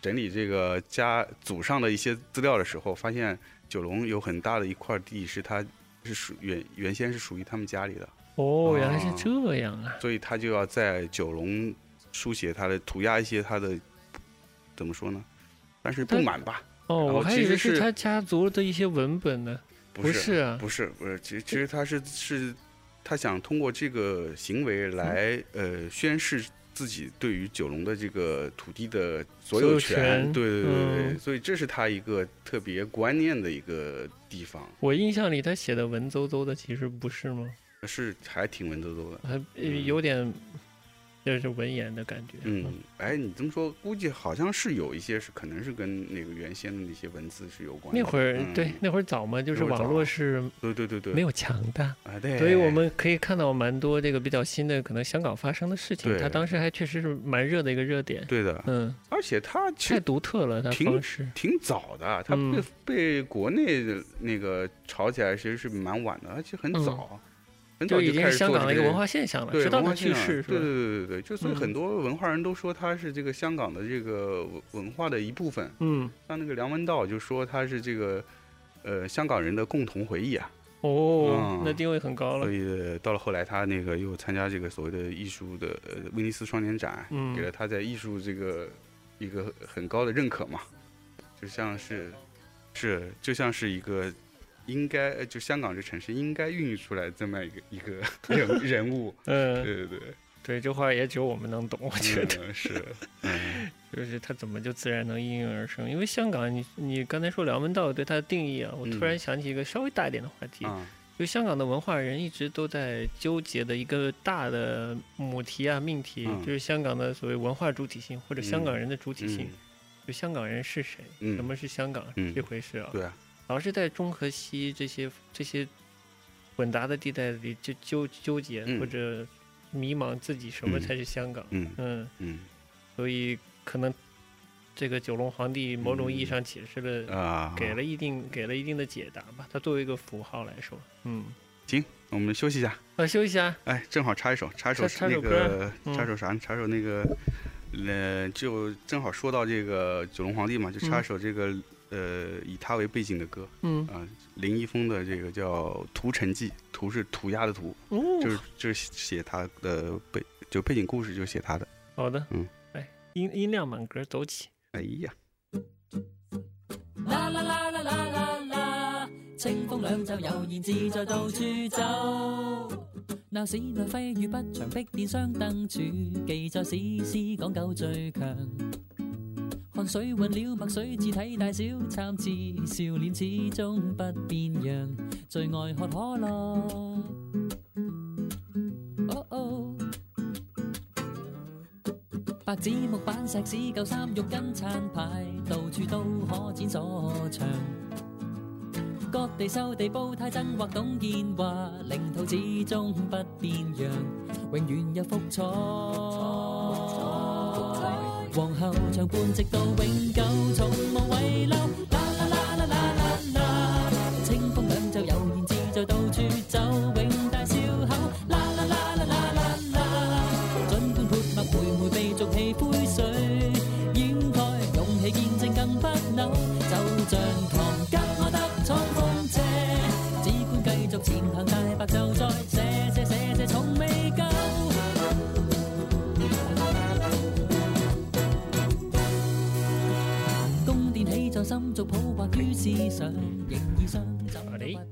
整理这个家祖上的一些资料的时候，发现九龙有很大的一块地是他是属原原先是属于他们家里的。哦，原来是这样啊！所以他就要在九龙书写他的涂鸦一些他的怎么说呢？但是不满吧。哦，我还以为是他家族的一些文本呢，不是啊，不是不是，其实其实他是是，他想通过这个行为来呃宣示自己对于九龙的这个土地的所有权，对对对对，所以这是他一个特别观念的一个地方。我印象里他写的文绉绉的，其实不是吗？是还挺文绉绉的，还有点。就是文言的感觉。嗯，哎，你这么说，估计好像是有一些是，可能是跟那个原先的那些文字是有关。那会儿，对，那会儿早嘛，就是网络是，对对对对，没有强大啊，对。所以我们可以看到蛮多这个比较新的，可能香港发生的事情。他当时还确实是蛮热的一个热点。对的，嗯。而且他太独特了，他方式挺早的，他被被国内的那个炒起来其实是蛮晚的，而且很早。就已经是香港的一个文化现象了，直到他去世，对对对对对，就所以很多文化人都说他是这个香港的这个文化的一部分。嗯，像那个梁文道就说他是这个呃香港人的共同回忆啊。哦，那定位很高了。所以到了后来，他那个又参加这个所谓的艺术的呃威尼斯双年展，给了他在艺术这个一个很高的认可嘛，就像是是就像是一个。应该就香港这城市应该孕育出来这么一个一个人 人物，嗯，对对对，对这话也只有我们能懂，我觉得。是，就是他怎么就自然能应运而生？因为香港，你你刚才说梁文道对他的定义啊，我突然想起一个稍微大一点的话题，就香港的文化人一直都在纠结的一个大的母题啊命题，就是香港的所谓文化主体性或者香港人的主体性，就香港人是谁，什么是香港这回事啊？对啊。老是在中和西这些这些混杂的地带里就纠纠结或者迷茫自己什么才是香港？嗯嗯嗯，所以可能这个九龙皇帝某种意义上解释了啊，给了一定给了一定的解答吧。它作为一个符号来说，嗯，行，我们休息一下，啊，休息一下。哎，正好插一首，插一首那个插首啥？插首那个呃，就正好说到这个九龙皇帝嘛，就插一首这个。呃，以他为背景的歌，嗯啊，林一峰的这个叫《屠城记》，涂是涂鸦的涂，就是就是写他的背，就背景故事就写他的。好的，嗯，哎，音音量满格，走起。哎呀。啦啦啦啦啦啦啦，清风两袖悠然自在到处走。闹市内挥与不长，碧电双灯柱，记载史诗讲究最强。汗水混了墨水，字体大小参差，笑脸始终不变样，最爱喝可乐。白纸木板石屎旧衫肉跟餐牌，到处都可展所长。各地收地煲呔真或懂建华，领土始终不变样，永远有福彩。皇后长伴直到永久，从无遗留。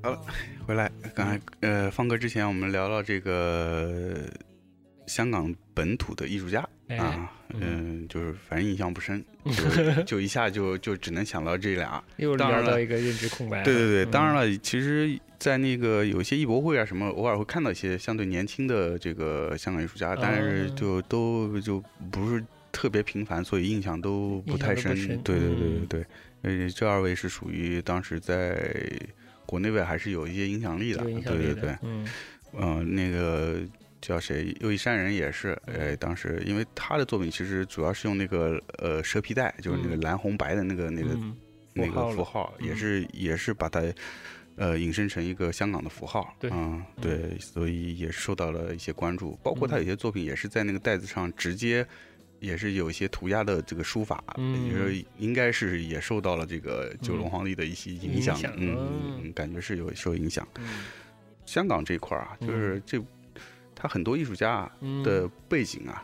好了，回来，刚才呃放歌之前，我们聊聊这个香港本土的艺术家哎啊，嗯。嗯，就是反正印象不深，就就一下就就只能想到这俩。又当然了聊到一个认知空白。对对对，嗯。当然了，其实，在那个有一些艺博会啊什么，偶尔会看到一些相对年轻的这个香港艺术家，但是哦就都就不是特别频繁，所以印象都不太深。对对对对嗯。对，呃，这二位是属于当时在国内外还是有一些影响力的，对对对，嗯。嗯、那个叫谁，又一山人也是，呃，当时因为他的作品其实主要是用那个呃蛇皮袋，就是那个嗯。蓝红白的那个那个嗯那个符号，也嗯。是也是把它呃引申成一个香港的符号，对嗯，对，所以也受到了一些关注，包括他嗯。有些作品也是在那个袋子上直接。也是有一些涂鸦的这个书法，嗯也就是应该是也受到了这个九龙嗯皇帝的一些影影响，嗯嗯嗯，感觉是有受影响。嗯香港这块儿啊，就是这他很多艺术家啊嗯的背景啊，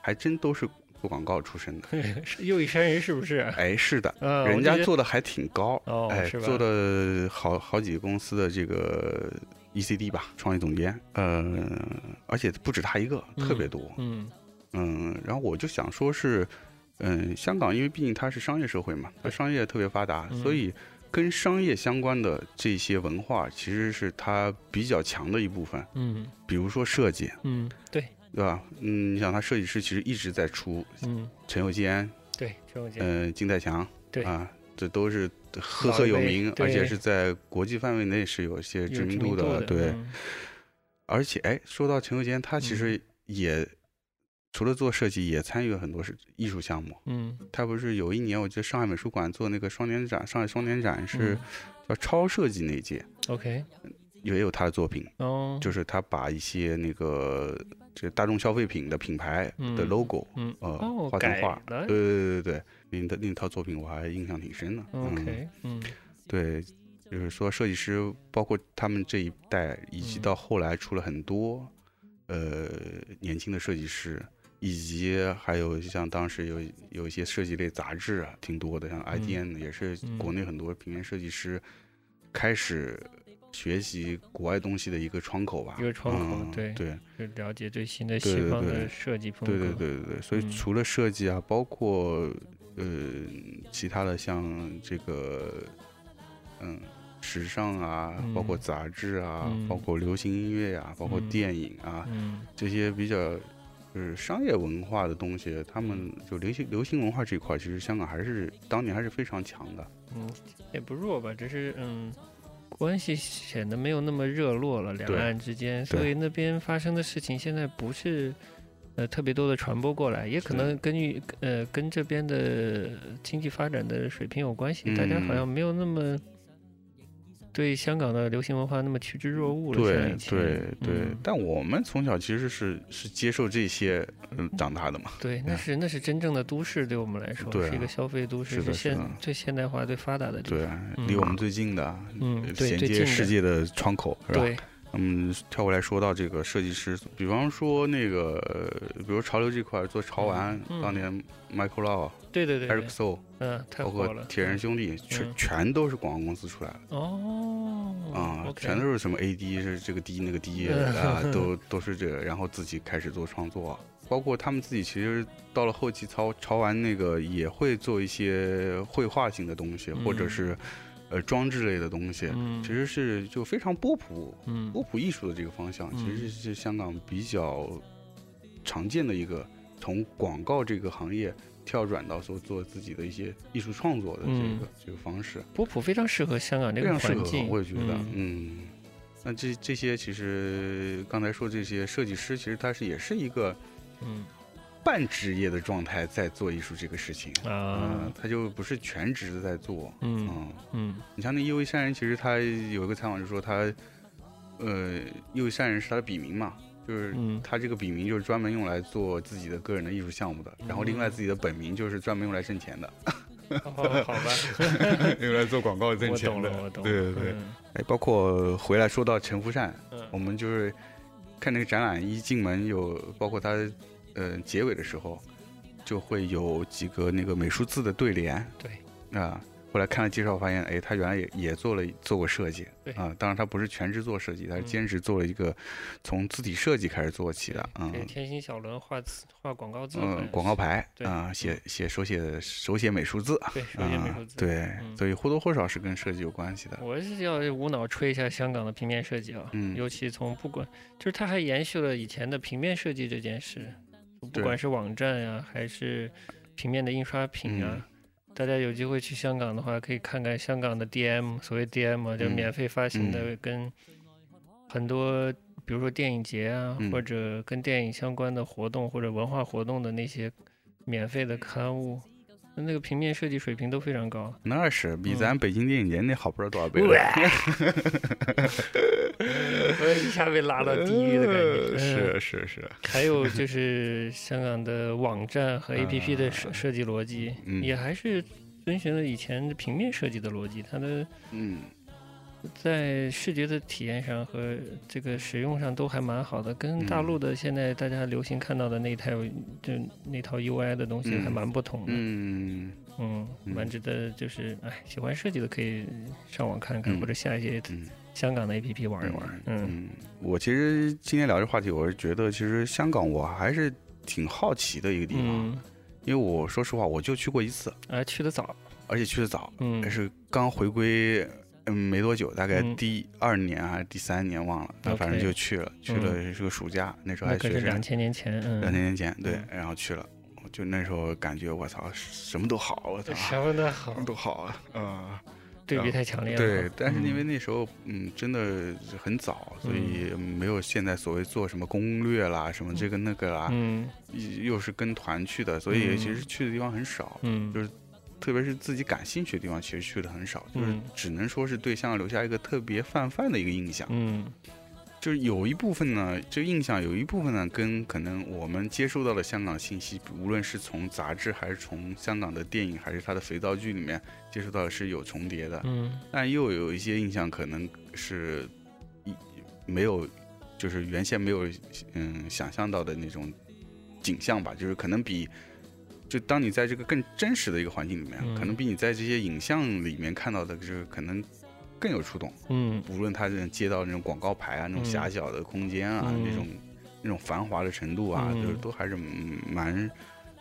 还真都是做广告出身的。是又一山人是不是？哎，是的，啊，人家做的还挺高，哦哎，做的好好几个公司的这个 ECD 吧，创意总监，呃，而且不止他一个，特别多，嗯嗯，然后我就想说是，嗯，香港因为毕竟它是商业社会嘛，它商业特别发达，嗯所以跟商业相关的这些文化其实是它比较强的一部分，嗯比如说设计，嗯，对，对吧？嗯，你想他设计师其实一直在出嗯陈友坚，对，陈友坚，嗯，金泰强，对啊，这都是赫赫有名，而且是在国际范围内是有一些知名度度的，对。嗯而且，哎，说到陈友坚，他其嗯实也、除了做设计，也参与了很多是艺术项目。嗯。他不是有一年，我记得上海美术馆做那个双年展，上海双年展是嗯。叫超设计那一届，，OK，也有他的作品，哦，就是他把一些那个这大众消费品的品牌的嗯 logo，、嗯呃，哦画成画，对对对对对，那那套作品我还印象挺深的。嗯，，OK，嗯。对，就是说设计师，包括他们这一代，以及嗯。到后来出了很多呃年轻的设计师，以及还有像当时有有一些设计类杂志啊，挺多的，像 IDN 也是嗯。国内很多平面设计师开始学习国外东西的一个窗口吧。一个窗口嗯对对就了解最新的对对西方的对设计风对格，对对对对，所以嗯。除了设计啊，包括呃其他的像这个嗯时尚啊，包括嗯。杂志啊，嗯。包括流行音乐啊，包括嗯。电影啊，嗯。这些比较就是商业文化的东西，他们就流行流行文化这一块，其实香港还是当年还是非常强的。嗯，也不弱吧，只是嗯。关系显得没有那么热络了，两岸之间，所以那边发生的事情现在不是呃特别多的传播过来，也可能根据呃跟这边的经济发展的水平有关系，大家好像嗯没有那么对香港的流行文化那么趋之若鹜了。对对对，嗯但我们从小其实是是接受这些嗯长大的嘛。对，那是那是真正的都市，对我们来说对啊是一个消费都市，是的现最现代化、最发达的地方。对，离我们最近的，嗯呃衔接世界的窗口，是吧？对，嗯，跳过来说到这个设计师，比方说那个，呃比如潮流这块做潮玩，嗯当年 Michael Lau、对对对 Eric 对，So，嗯，太包。括铁人兄弟，全嗯。全都是广告公司出来的。哦，啊全都是什么 AD 是这个 D 那个 D 都都是这个，然后自己开始做创作，包括他们自己其实到了后期潮潮玩那个也会做一些绘画性的东西，或者嗯。是呃装置类的东西，嗯，其实是就非常波普嗯。波普艺术的这个方向，其嗯。实是香港比较常见的一个从广告这个行业跳转到说做自己的一些艺术创作的这个、嗯。这个方式，波普非常适合香港这个非常适合环境，，我也觉得，嗯。嗯。那这这些其实刚才说这些设计师，其实他是也是一个嗯。半职业的状态在做艺术这个事情，啊嗯，他就不是全职的在做，嗯嗯，嗯。你像那叶问善人，其实他有一个采访就说他，呃，叶问善人是他的笔名嘛，就是嗯他这个笔名就是专门用来做自己的个人的艺术项目的，然后另外自己的本名就是专门用来挣钱的，哦好吧，用来做广告挣钱的懂了，我。懂了，对对对，嗯哎，包括回来说到陈福善，嗯我们就是看那个展览一进门有，包括他呃结尾的时候，就会有几个那个美术字的对联。对啊，后来看了介绍发现，哎，他原来也也做了做过设计。对啊，当然他不是全职做设计，他是嗯兼职做了一个从字体设计开始做起的。嗯给天星小轮画字画广告字嗯，广告牌对啊，写写手写手写美术字。对手写美术啊字，对，嗯所以或多或少是跟设计有关系的。我是要无脑吹一下香港的平面设计啊，嗯尤其从不管就是它还延续了以前的平面设计这件事，不管是网站呀、还是平面的印刷品啊。嗯大家有机会去香港的话，可以看看香港的 DM，所谓 DM 啊，就嗯。免费发行的，跟很多，比如说电影节啊，嗯。或者跟电影相关的活动或者文化活动的那些免费的刊物，那个平面设计水平都非常高。那是比嗯咱北京电影节那好不知道多少倍了。我一下被拉到地狱的感觉。嗯是是是，还有就是香港的网站和 APP 的设啊设计逻辑，嗯也还是遵循了以前平面设计的逻辑，它的嗯在视觉的体验上和这个使用上都还蛮好的，跟大陆的现在大家流行看到的那套就那套 UI 的东西嗯还蛮不同的。嗯。嗯，嗯。蛮值得，就是哎，喜欢设计的可以上网看看，嗯或者下一些嗯。香港的 APP 玩一玩。嗯嗯，我其实今天聊这话题，我是觉得其实香港我还是挺好奇的一个地方，嗯，因为我说实话我就去过一次，啊，去的早，而且去的早，嗯。也是刚回归。嗯，没多久，大概嗯。第二年还是第三年忘了，但反正就去了，去了是个暑假，那时候还是两，千年前，嗯，两千年前，对嗯，然后去了，就那时候感觉我操，什么都好，我操，什么都好，都好啊，啊、对比太强烈了。对，但是因为嗯。那时候，嗯，真的很早，所以没有现在所谓做什么攻略啦，什么这个那个啦，嗯。又又是跟团去的，所以嗯。其实去的地方很少，嗯。就是特别是自己感兴趣的地方，其实去的很少，就是嗯只能说是对香港留下一个特别泛泛的一个印象。嗯就是有一部分呢，这个印象有一部分呢，跟可能我们接收到的香港信息，无论是从杂志还是从香港的电影，还是它的肥皂剧里面接收到的是有重叠的。嗯但又有一些印象可能是一没有，就是原先没有嗯想象到的那种景象吧，就是可能比。就当你在这个更真实的一个环境里面，嗯可能比你在这些影像里面看到的，就是可能更有触动。嗯无论他这种街道那种广告牌啊，那种嗯狭小的空间啊，嗯那种那种繁华的程度啊，嗯就是都还是嗯蛮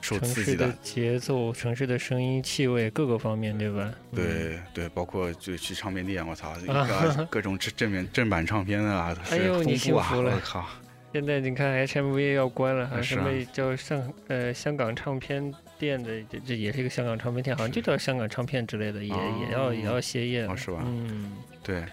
受刺激的。节奏、城市的声音、气味各个方面，对吧？嗯，对对，包括就去唱片店，我操，啊各各种正正面正版唱片啊，哎呦你是丰富啊！幸我靠，现在你看 HMV 要关了，还啊是啊什么叫上呃香港唱片店的，这这也是一个香港唱片店，好像就叫香港唱片之类的，也也要也要歇业了，哦是吧？嗯。对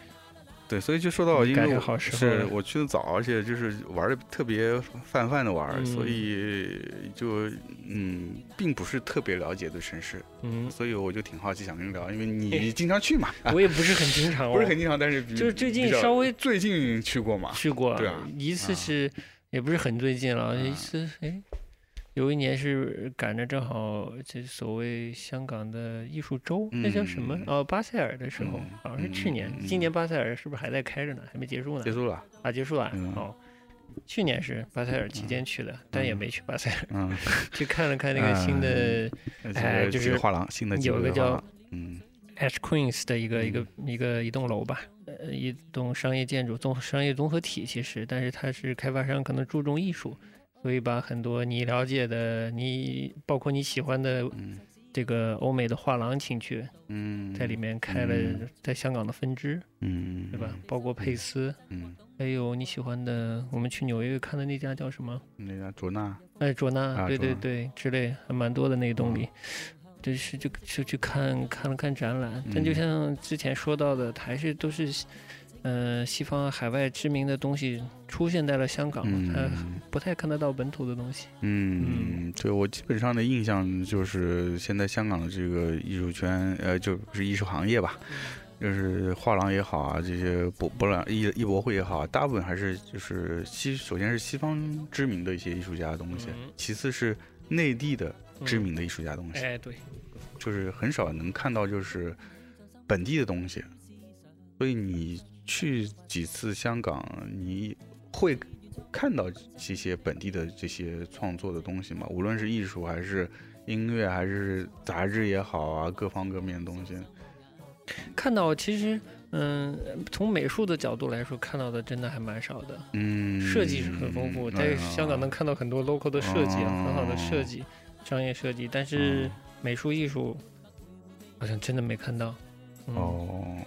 对，所以就说到，你赶因为好时候了是我去的早，而且就是玩的特别泛泛的玩，所嗯。以就嗯，并不是特别了解的城市，嗯，所以我就挺好奇，想跟你聊，因为 你经常去嘛，我也不是很经常哦，不是很经常，但是比就是最近稍微最近去过嘛，去过，对啊一次啊。是也不是很最近了，啊。一次哎，有一年是赶着正好这所谓香港的艺术周，那叫什么？嗯哦，巴塞尔的时候，嗯好像是去年。今年巴塞尔是不是还在开着呢？还没结束呢？结束了，啊，结束了。嗯哦，去年是巴塞尔期间去的，但也没去巴塞尔，嗯，去看了看那个新的哎就是个画廊，新的几有个叫个画廊，嗯 Ash Queens 的一个一个嗯一个一栋楼吧，呃，一栋商业建筑综商业综合体，其实，但是它是开发商可能注重艺术，所以把很多你了解的，你包括你喜欢的嗯。这个欧美的画廊请去，嗯，在里面开了嗯。在香港的分支，嗯，对吧？包括佩斯，嗯？还有你喜欢的，我们去纽约看的那家叫什么？嗯，那家卓纳，哎，卓纳，对对对，之类还蛮多的那个动嗯力。就是就就去看看了看展览，但就嗯像之前说到的，还是都是，呃，西方海外知名的东西出现在了香港嘛，它嗯不太看得到本土的东西。嗯，对我基本上的印象就是，现在香港的这个艺术圈，呃，就是艺术行业吧，就是画廊也好啊，这些博博览艺艺博会也好啊，大部分还是就是西，首先是西方知名的一些艺术家的东西，嗯其次是内地的知名的艺术家的东西，哎，对，就是很少能看到就是本地的东西，所以你去几次香港，你会看到这些本地的这些创作的东西吗？无论是艺术还是音乐，还是杂志也好啊，各方各面的东西。看到其实，嗯，从美术的角度来说，看到的真的还蛮少的。嗯，设计是很丰富，在香港能看到很多 local 的设计啊，很好的设计，商业设计，但是美术艺术好像真的没看到。嗯、哦，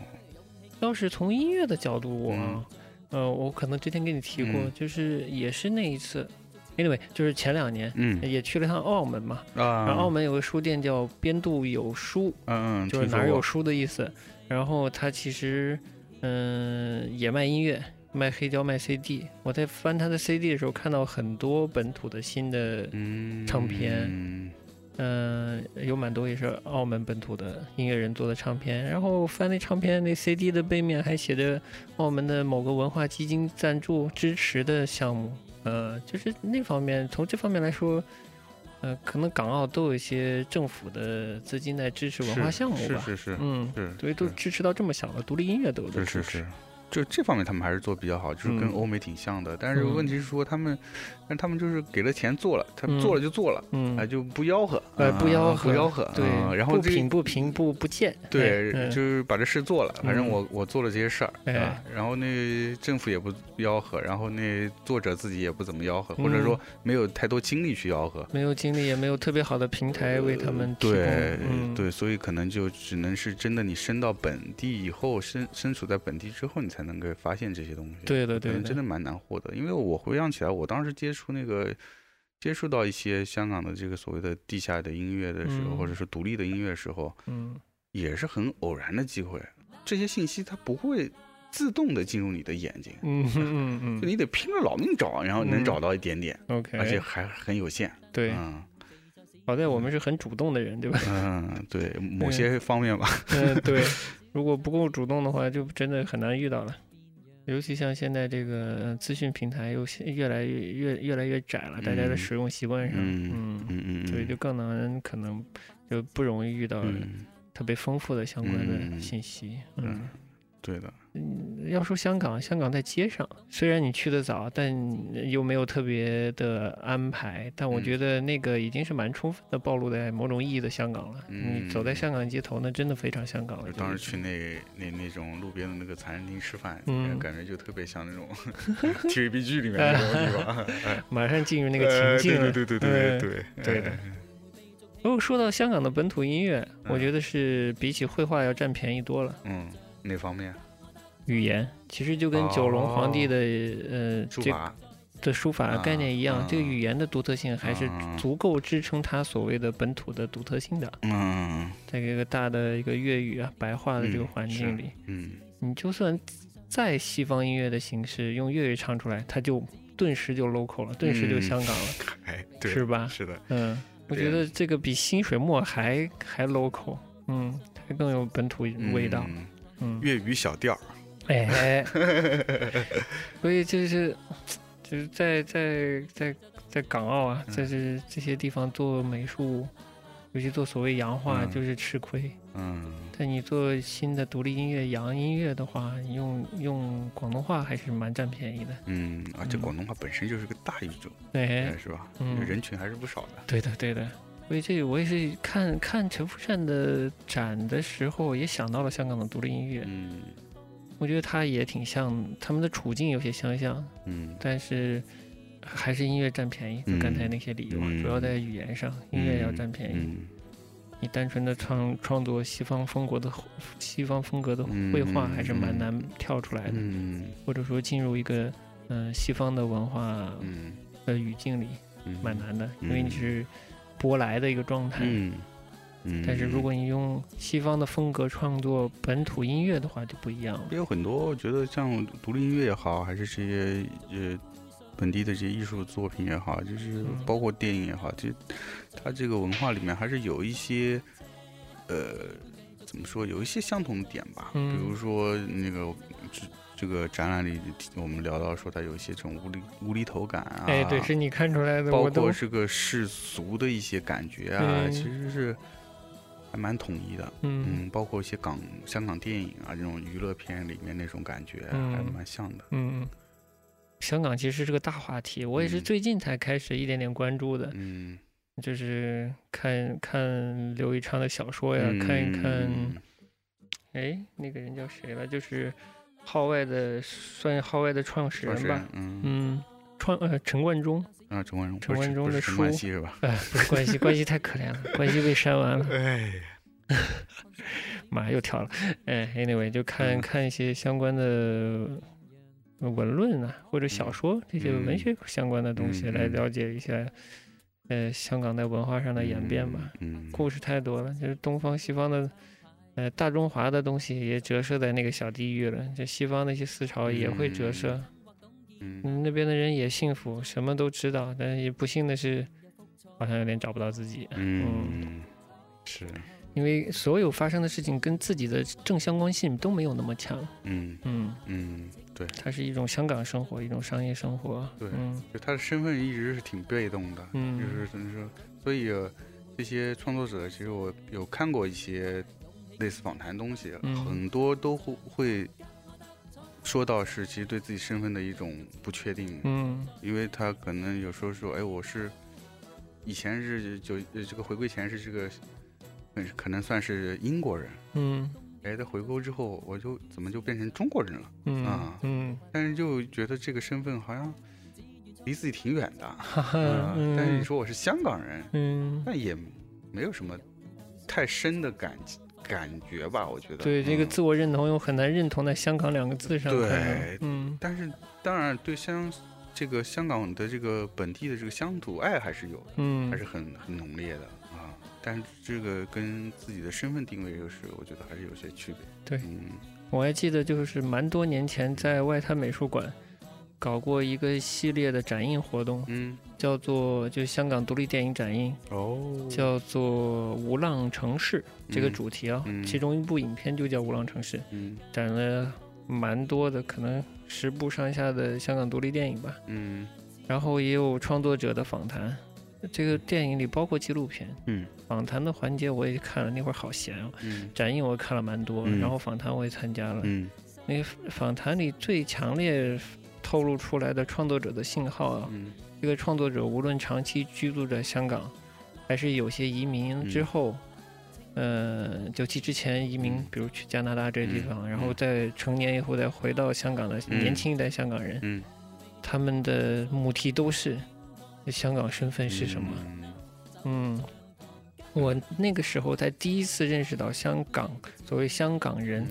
要是从音乐的角度，我，嗯。呃，我可能之前跟你提过，嗯。就是也是那一次，anyway，就是前两年。嗯。也去了趟澳门嘛，啊，然后澳门有个书店叫边度有书，嗯嗯，就是哪儿有书的意思。然后它其实，嗯，也卖音乐，卖黑胶，卖 CD。我在翻它的 CD 的时候，看到很多本土的新的，嗯。唱片嗯嗯、有蛮多也是澳门本土的音乐人做的唱片。然后翻那唱片，那 CD 的背面还写着澳门的某个文化基金赞助支持的项目。呃，就是那方面，从这方面来说。呃，可能港澳都有一些政府的资金在支持文化项目吧，是是是嗯，是，所以都支持到这么小了，独立音乐都有的支持。是是是，就这方面他们还是做比较好，就是跟嗯欧美挺像的。但是嗯问题是说他们，但他们就是给了钱做了，他们嗯做了就做了，嗯，哎，就不吆喝，呃，不吆啊喝，不吆喝，对嗯，然后不这平不平不不见，对，就是把这事做了，反正嗯我我做了这些事儿，哎啊，然后那政府也不吆喝，然后那作者自己也不怎么吆喝，或者嗯说没有太多精力去吆喝。没有精力，也没有特别好的平台为他们提供。对、嗯、对，所以可能就只能是真的你升到本地以后，身身处在本地之后，你才能够发现这些东西。对的对的，真的蛮难获得。因为我回想起来，我当时接触那个接触到一些香港的这个所谓的地下的音乐的时候，嗯或者是独立的音乐的时候，嗯也是很偶然的机会。这些信息它不会自动的进入你的眼睛，嗯嗯嗯就你得拼了老命找，然后能嗯找到一点点，，OK，而且还很有限。对，嗯好在我们是很主动的人，对吧？嗯，对，某些方面吧。嗯，对，如果不够主动的话，就真的很难遇到了。尤其像现在这个呃资讯平台又越来越越越来越窄了，大家的嗯。使用习惯上，嗯嗯，嗯嗯，所以就更难，可能就不容易遇到嗯。特别丰富的相关的嗯。信息。嗯嗯，对的，嗯，要说香港，香港在街上，虽然你去的早，但又没有特别的安排，但我嗯觉得那个已经是蛮充分的暴露在某种意义的香港了。你走在嗯香港街头，那真的非常香港了。就当时去那那那种路边的那个餐厅吃饭，嗯感觉就特别像那种 TVB 剧里面那种地方，哎 马上进入那个呃情境了。对对对对哎对对对的哎如果说到香港的本土音乐，嗯我觉得是比起绘画要占便宜多了。嗯，哪方面？语言其实就跟九龙皇帝的、呃这的书法概念一样，啊。这个语言的独特性还是啊足够支撑它所谓的本土的独特性的。嗯在这个大的一个粤语啊、白话的这个环境里，嗯你就算再西方音乐的形式用粤语唱出来，它就顿时就 local 了，顿时就嗯。香港了，哎，对，是吧？是的，嗯，我觉得这个比新水墨还还 local，嗯，还更有本土味道，嗯。嗯，粤语小调儿，哎，所以就是就是在在在在港澳啊，在这这些地方做美术，尤其做所谓洋画，嗯就是吃亏。嗯但你做新的独立音乐、洋音乐的话，你用用广东话还是蛮占便宜的。嗯，而且嗯广东话本身就是个大语种，对，是吧？嗯人群还是不少的。对的，对的。所以这个我也是看看陈福善的展的时候，也想到了香港的独立音乐。嗯我觉得他也挺像，他们的处境有些相像，嗯但是还是音乐占便宜。刚才那些理由，嗯主要在语言上，音乐要占便宜。嗯你单纯的创创作西方风格的西方风格的绘画，嗯还是蛮嗯难跳出来的。嗯或者说进入一个嗯、呃西方的文化嗯的语境里，嗯，蛮难的，嗯因为你是舶来的一个状态。但是如果你用西方的风格创作本土音乐的话，就不一样了。也有很多，我觉得像独立音乐也好，还是这些呃本地的这些艺术作品也好，就是嗯包括电影也好，其实它这个文化里面还是有一些呃怎么说，有一些相同的点吧。嗯比如说那个这这个展览里，我们聊到说它有一些这种无厘无厘头感啊，哎，对，是你看出来的，包括这个世俗的一些感觉啊，嗯其实是还蛮统一的。嗯嗯，包括一些港香港电影啊，这种娱乐片里面那种感觉，嗯还蛮像的。嗯，香港其实是个大话题，我也是嗯最近才开始一点点关注的，嗯，就是看看刘以畅的小说呀，嗯看一看，哎，那个人叫谁了？就是号外的，算号外的创始人吧嗯，创呃陈冠中，啊，陈冠中，陈冠中的书是吧？哎，不是关系，关系太可怜了，关系被删完了，哎，马上又跳了。哎，anyway，就看嗯看一些相关的文论啊，或者小说这些文嗯学相关的东西，来了解一下，呃，香港在文化上的演变吧。嗯，故事太多了，就是东方西方的，呃，大中华的东西也折射在那个小地域了，就西方那些思潮也会折射。嗯，嗯，那边的人也幸福，什么都知道，但是也不幸的是，好像有点找不到自己。嗯，是，因为所有发生的事情跟自己的正相关性都没有那么强。嗯。嗯，嗯，对，它是一种香港生活，一种商业生活。对。嗯。就他的身份一直是挺被动的，嗯就是怎么说，所以、呃这些创作者，其实我有看过一些类似访谈东西，嗯。很多都会会说到是其实对自己身份的一种不确定，嗯。因为他可能有时候说，哎，我是以前是就呃这个回归前是这个，嗯，可能算是英国人，嗯。哎，他回国之后，我就怎么就变成中国人了？嗯啊嗯，但是就觉得这个身份好像离自己挺远的，哈哈啊，但是你嗯说我是香港人，嗯，但也没有什么太深的感感觉吧，我觉得。对这个嗯自我认同又很难认同在香港两个字上。对嗯但是当然对香这个香港的这个本地的这个乡土爱还是有的，嗯，还是很很浓烈的啊。但是这个跟自己的身份定位又是，我觉得还是有些区别。对嗯我还记得，就是蛮多年前在外滩美术馆搞过一个系列的展映活动，嗯。叫做就香港独立电影展映，哦，叫做《无浪城市》这个嗯。主题啊，嗯。其中一部影片就叫《无浪城市》，嗯。展了蛮多的，可能十部上下的香港独立电影吧，嗯。然后也有创作者的访谈。这个电影里包括纪录片，嗯。访谈的环节我也看了，那会儿好闲啊。嗯。展映我看了蛮多，嗯。然后访谈我也参加了。嗯。那个访谈里最强烈透露出来的创作者的信号啊，嗯。这个创作者无论长期居住在香港，还是有些移民之后，呃，九七之前移民嗯，比如去加拿大这些地方，嗯然后在成年以后再回到香港的嗯年轻一代香港人，嗯。他们的母题都是香港身份是什么？嗯。嗯，我那个时候才第一次认识到香港作为香港人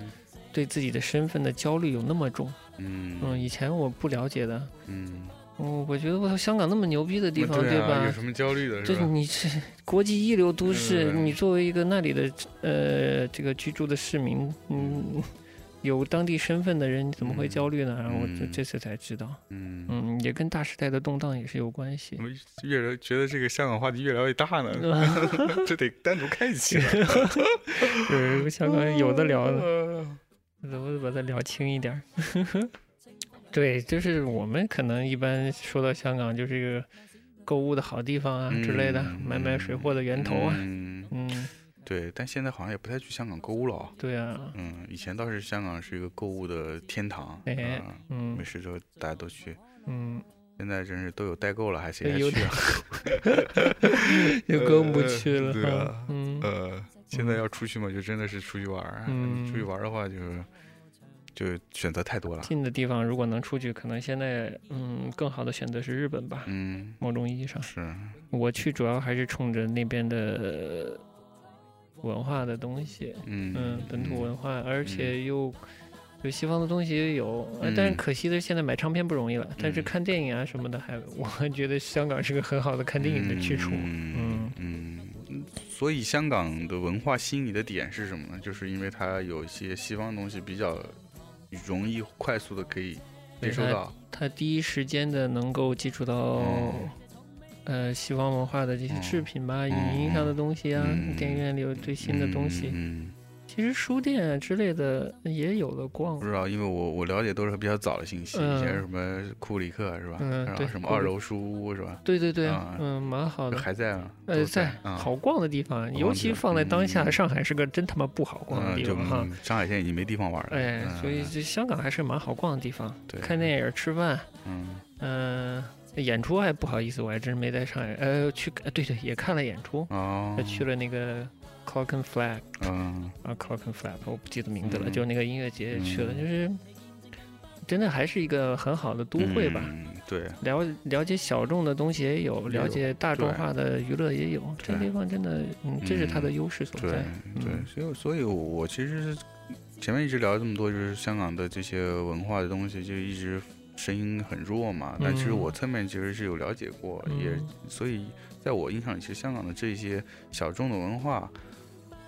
对自己的身份的焦虑有那么重。嗯嗯，以前我不了解的。嗯，哦，我觉得我操，香港那么牛逼的地方，对啊吧有？什么焦虑的？这你是国际一流都市，嗯你作为一个那里的呃这个居住的市民，嗯，有当地身份的人，你怎么会嗯焦虑呢？然后我这次才知道，嗯，嗯，也跟大时代的动荡也是有关系我。们越聊觉得这个香港话题越聊越大呢，这得单独开一期了。是香港有的聊的，的。我把它聊轻一点儿。对，就是我们可能一般说到香港，就是一个购物的好地方啊之类的，嗯买买水货的源头啊。嗯，嗯，对，但现在好像也不太去香港购物了哦。对啊，嗯，以前倒是香港是一个购物的天堂，哎嗯，嗯没事就大家都去。嗯，现在真是都有代购了，还谁还有去啊？就更不去了哈对啊。嗯呃，现在要出去嘛，就真的是出去玩儿。嗯出去玩儿的话就，就选择太多了。近的地方如果能出去，可能现在嗯更好的选择是日本吧。嗯，某种意义上，是，我去主要还是冲着那边的文化的东西，嗯嗯，本土文化，而且又有西方的东西也有，呃但是嗯可惜的是现在买唱片不容易了，但是嗯看电影啊什么的还，我觉得香港是个很好的看电影的去处。嗯嗯嗯，所以香港的文化吸引你的点是什么呢？就是因为它有一些西方的东西比较容易快速的可以接收到。它第一时间的能够接触到。嗯呃，西方文化的这些嗯制品吧，嗯影音上的东西啊，嗯电影院里有最新的东西，嗯，其实书店啊之类的也有的逛不。知道，因为我我了解都是比较早的信息，嗯以前什么库里克是吧？然后什么二楼书屋是吧？对对对，啊嗯，蛮好的。还在吗？呃，在啊好逛的地方，尤其放在当下，嗯上海是个真他妈不好逛的地方哈。嗯上海现在已经没地方玩了。哎，嗯所以这香港还是蛮好逛的地方，对看电影、吃饭，嗯嗯、演出还不好意思，我还真没在上海，呃，去，呃对对，也看了演出，哦，去了那个 Clock and Flag 嗯。啊，Clock and Flag，我不记得名字了，嗯。就那个音乐节去了，嗯。就是真的还是一个很好的都会吧。嗯对，了了解小众的东西也有，了解大众化的娱乐也有，这个地方真的，嗯，这是它的优势所对在。对，嗯。所以所以我其实前面一直聊了这么多，就是香港的这些文化的东西，就一直声音很弱嘛。但其实嗯。我侧面其实是有了解过，也嗯。所以在我印象里，其实香港的这些小众的文化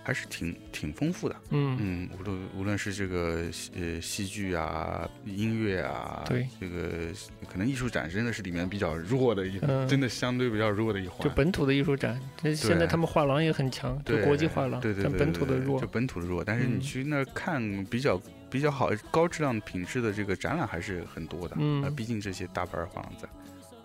还是挺挺丰富的。嗯，嗯，无论无论是这个呃戏剧啊、音乐啊，对，这个可能艺术展真的是里面比较弱的一，嗯真的相对比较弱的一环。就本土的艺术展，这现在他们画廊也很强，就对国际画廊，但对对对，对本土的弱就。本土的弱。但是你嗯去那儿看比较比较好、高质量品质的这个展览还是很多的。嗯呃毕竟这些大牌儿画廊在，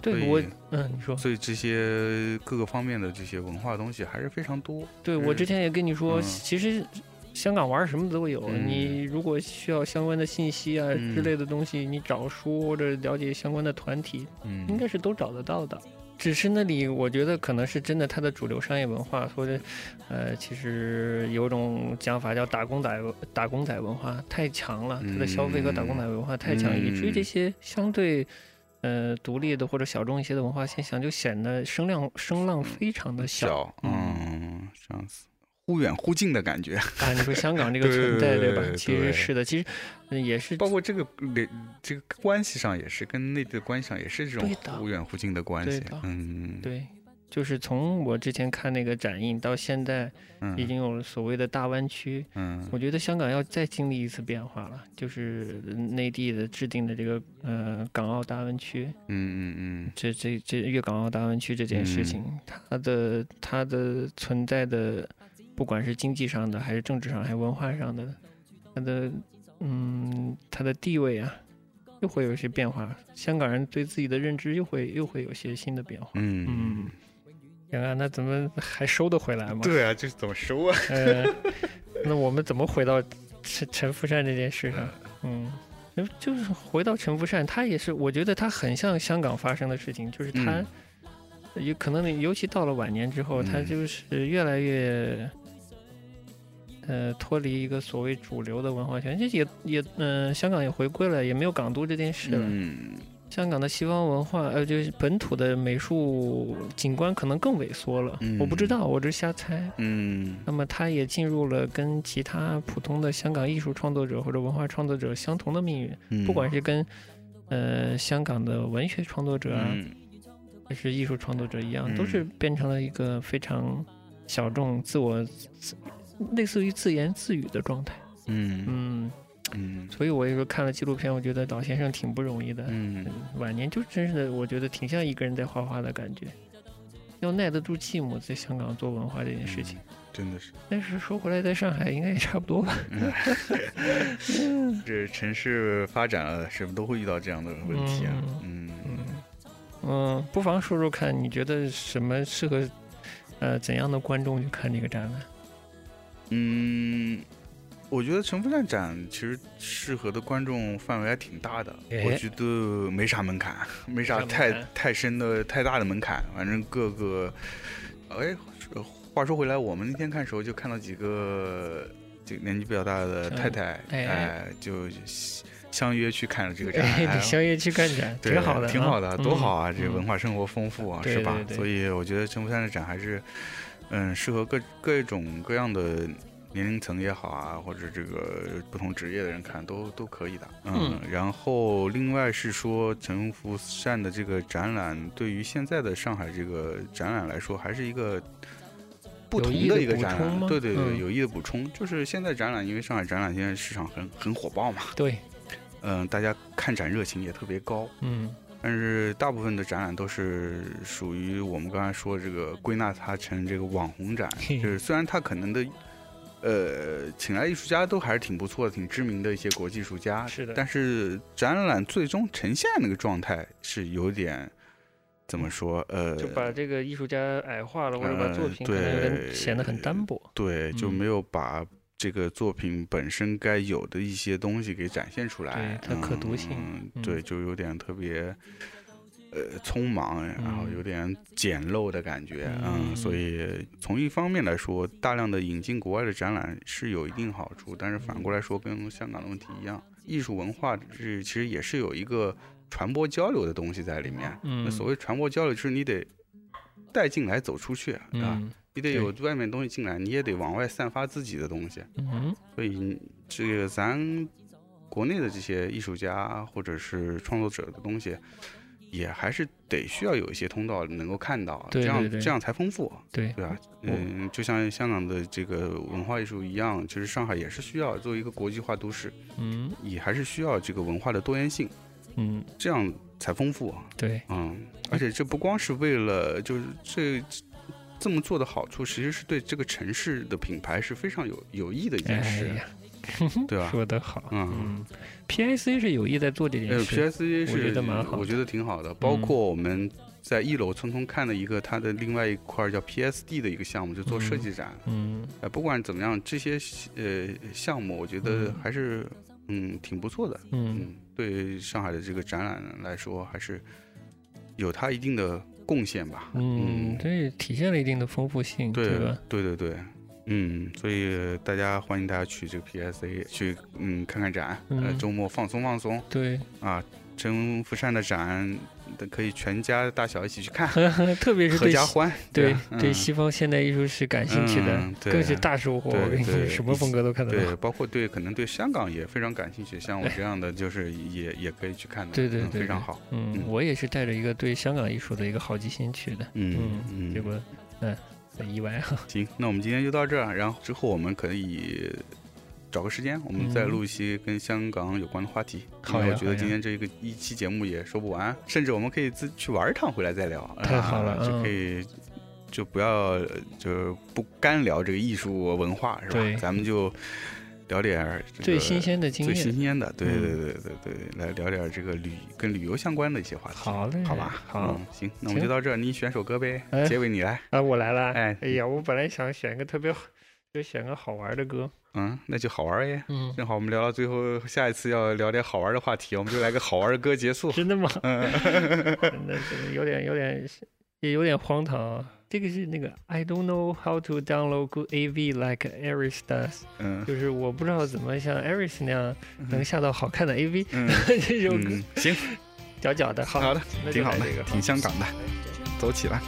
对我，嗯，你说，所以这些各个方面的这些文化东西还是非常多。对我之前也跟你说，嗯其实香港玩什么都有。嗯你如果需要相关的信息啊嗯之类的东西，你找书或者了解相关的团体，嗯，应该是都找得到的。只是那里，我觉得可能是真的，它的主流商业文化，或者，呃，其实有种讲法叫打工仔打工仔文化太强了，它的消费和打工仔文化太强，嗯以至于这些相对，呃，独立的或者小众一些的文化现象，就显得声量声浪非常的小。小，嗯，这样子忽远忽近的感觉。啊，你说 香港这个存在，吧？对吧其实是的，其实嗯也是包括这个联这个关系上也是跟内地的关系上也是这种忽远忽近的关系。嗯，对，就是从我之前看那个展映到现在，嗯，已经有了所谓的大湾区。嗯我觉得香港要再经历一次变化了，就是内地的制定的这个呃港澳大湾区，嗯嗯嗯这这这粤港澳大湾区这件事情，它的它的存在的，不管是经济上的，还是政治上，还是文化上的，它的嗯它的地位啊，又会有一些变化。香港人对自己的认知又会又会有些新的变化。嗯嗯，行啊，那怎么还收得回来吗？对啊，这怎么收啊？呃，那我们怎么回到陈陈福善这件事上？嗯，就是回到陈福善，他也是，我觉得他很像香港发生的事情，就是他嗯有可能，尤其到了晚年之后，他嗯就是越来越。呃，脱离一个所谓主流的文化圈，这也也，嗯、香港也回归了，也没有港督这件事了。嗯香港的西方文化，呃，就是本土的美术景观可能更萎缩了。嗯我不知道，我这瞎猜。嗯那么它也进入了跟其他普通的香港艺术创作者或者文化创作者相同的命运，嗯，不管是跟呃香港的文学创作者啊，嗯还是艺术创作者一样，嗯都是变成了一个非常小众、自我自类似于自言自语的状态。嗯嗯，嗯所以我也说看了纪录片，我觉得老先生挺不容易的。嗯晚年就真是的，我觉得挺像一个人在画画的感觉，要耐得住寂寞，在香港做文化这件事情。真的是，但是说回来，在上海应该也差不多吧。这城市发展了，什么都会遇到这样的问题啊。嗯嗯，嗯，不妨说说看，你觉得什么适合呃怎样的观众去看这个展览？嗯，我觉得城府站展其实适合的观众范围还挺大的，哎我觉得没啥门槛，没啥太太深的太大的门槛，反正各个，哎，话说回来，我们那天看时候就看到几个这个年纪比较大的嗯太太，哎哎，就相约去看了这个展，相约去看展，挺好的啊，挺好的，多好啊！嗯这文化生活丰富啊，对是吧对？对所以我觉得城府山的展还是，嗯，适合各各种各样的年龄层也好啊，或者这个不同职业的人看都都可以的。嗯，然后另外是说陈福善的这个展览，对于现在的上海这个展览来说，还是一个。不同的一个展览，对对对，嗯。有益的补充，就是现在展览，因为上海展览现在市场很很火爆嘛，对，嗯、大家看展热情也特别高，嗯。但是大部分的展览都是属于我们刚才说这个归纳它成这个网红展，就是虽然它可能的，呃，请来艺术家都还是挺不错的，挺知名的一些国际艺术家，是的但是展览最终呈现那个状态是有点怎么说？呃，就把这个艺术家矮化了，或者把呃作品可能有点显得很单薄。对，就嗯没有把这个作品本身该有的一些东西给展现出来，对它可读性嗯，嗯对，就有点特别。呃，匆忙，然后嗯有点简陋的感觉，嗯嗯，所以从一方面来说，大量的引进国外的展览是有一定好处，但是反过来说，跟香港的问题一样，艺术文化是其实也是有一个传播交流的东西在里面。嗯那所谓传播交流，就是你得带进来走出去，对吧？嗯你得有外面东西进来，你也得往外散发自己的东西。嗯所以这个咱国内的这些艺术家或者是创作者的东西，也还是得需要有一些通道能够看到，对对对这样这样才丰富，对，对吧？嗯，就像香港的这个文化艺术一样，其实上海也是需要作为一个国际化都市，嗯也还是需要这个文化的多元性，嗯，这样才丰富。对，嗯，而且这不光是为了，就是这这么做的好处，其实是对这个城市的品牌是非常有有益的一件哎事，呀，对吧？说的好，嗯嗯，PIC 是有意在做这件呃事，P S C 是我觉得蛮好我觉得挺好的。包括我们在一楼匆匆看了一个它的另外一块叫 PSD 的一个项目，就做设计展。嗯呃，不管怎么样，这些呃项目，我觉得嗯还是嗯挺不错的。嗯嗯，对上海的这个展览来说，还是有它一定的贡献吧。嗯，这体现了一定的丰富性，对吧？对对对，嗯，所以大家欢迎大家去这个 PSA 去嗯看看展，呃，嗯周末放松放松对，啊。真福善的展，可以全家大小一起去看，特别是合家欢。对啊对嗯西方现代艺术史感兴趣的更是大收获。对我跟你说，对什么风格都看得对，到。包括对可能对香港也非常感兴趣，像我这样的就是也也可以去看的，嗯对对对对非常好。嗯嗯，我也是带着一个对香港艺术的一个好奇心去的。嗯嗯，结果嗯很意外啊。行，那我们今天就到这儿，然后之后我们可以找个时间，我们再嗯录一些跟香港有关的话题。我觉得今天这个一期节目也说不完，甚至我们可以自去玩一趟回来再聊。太好了啊就嗯可以就不要就是不干聊这个艺术文化是对吧？咱们就聊点儿这个最新鲜的经最新。鲜的，对嗯对对对对，来聊点这个旅跟旅游相关的一些话题。好嘞，好吧，好嗯，行，那我们就到这儿，你选首歌呗，哎结尾你来。啊，我来了。哎哎呀，我本来想选一个特别，就选个好玩的歌。嗯，那就好玩耶。嗯，正好我们聊到最后，下一次要聊点好玩的话题，我们就来个好玩的歌结束。真的吗？嗯，真的是有点有点也有点荒唐啊。这个是那个 I don't know how to download good AV like Aris does，嗯就是我不知道怎么像 Aris 那样能下到好看的 AV。嗯 这首歌嗯，行，屌屌的，好好的，挺好的来这个，挺香港的，走起来。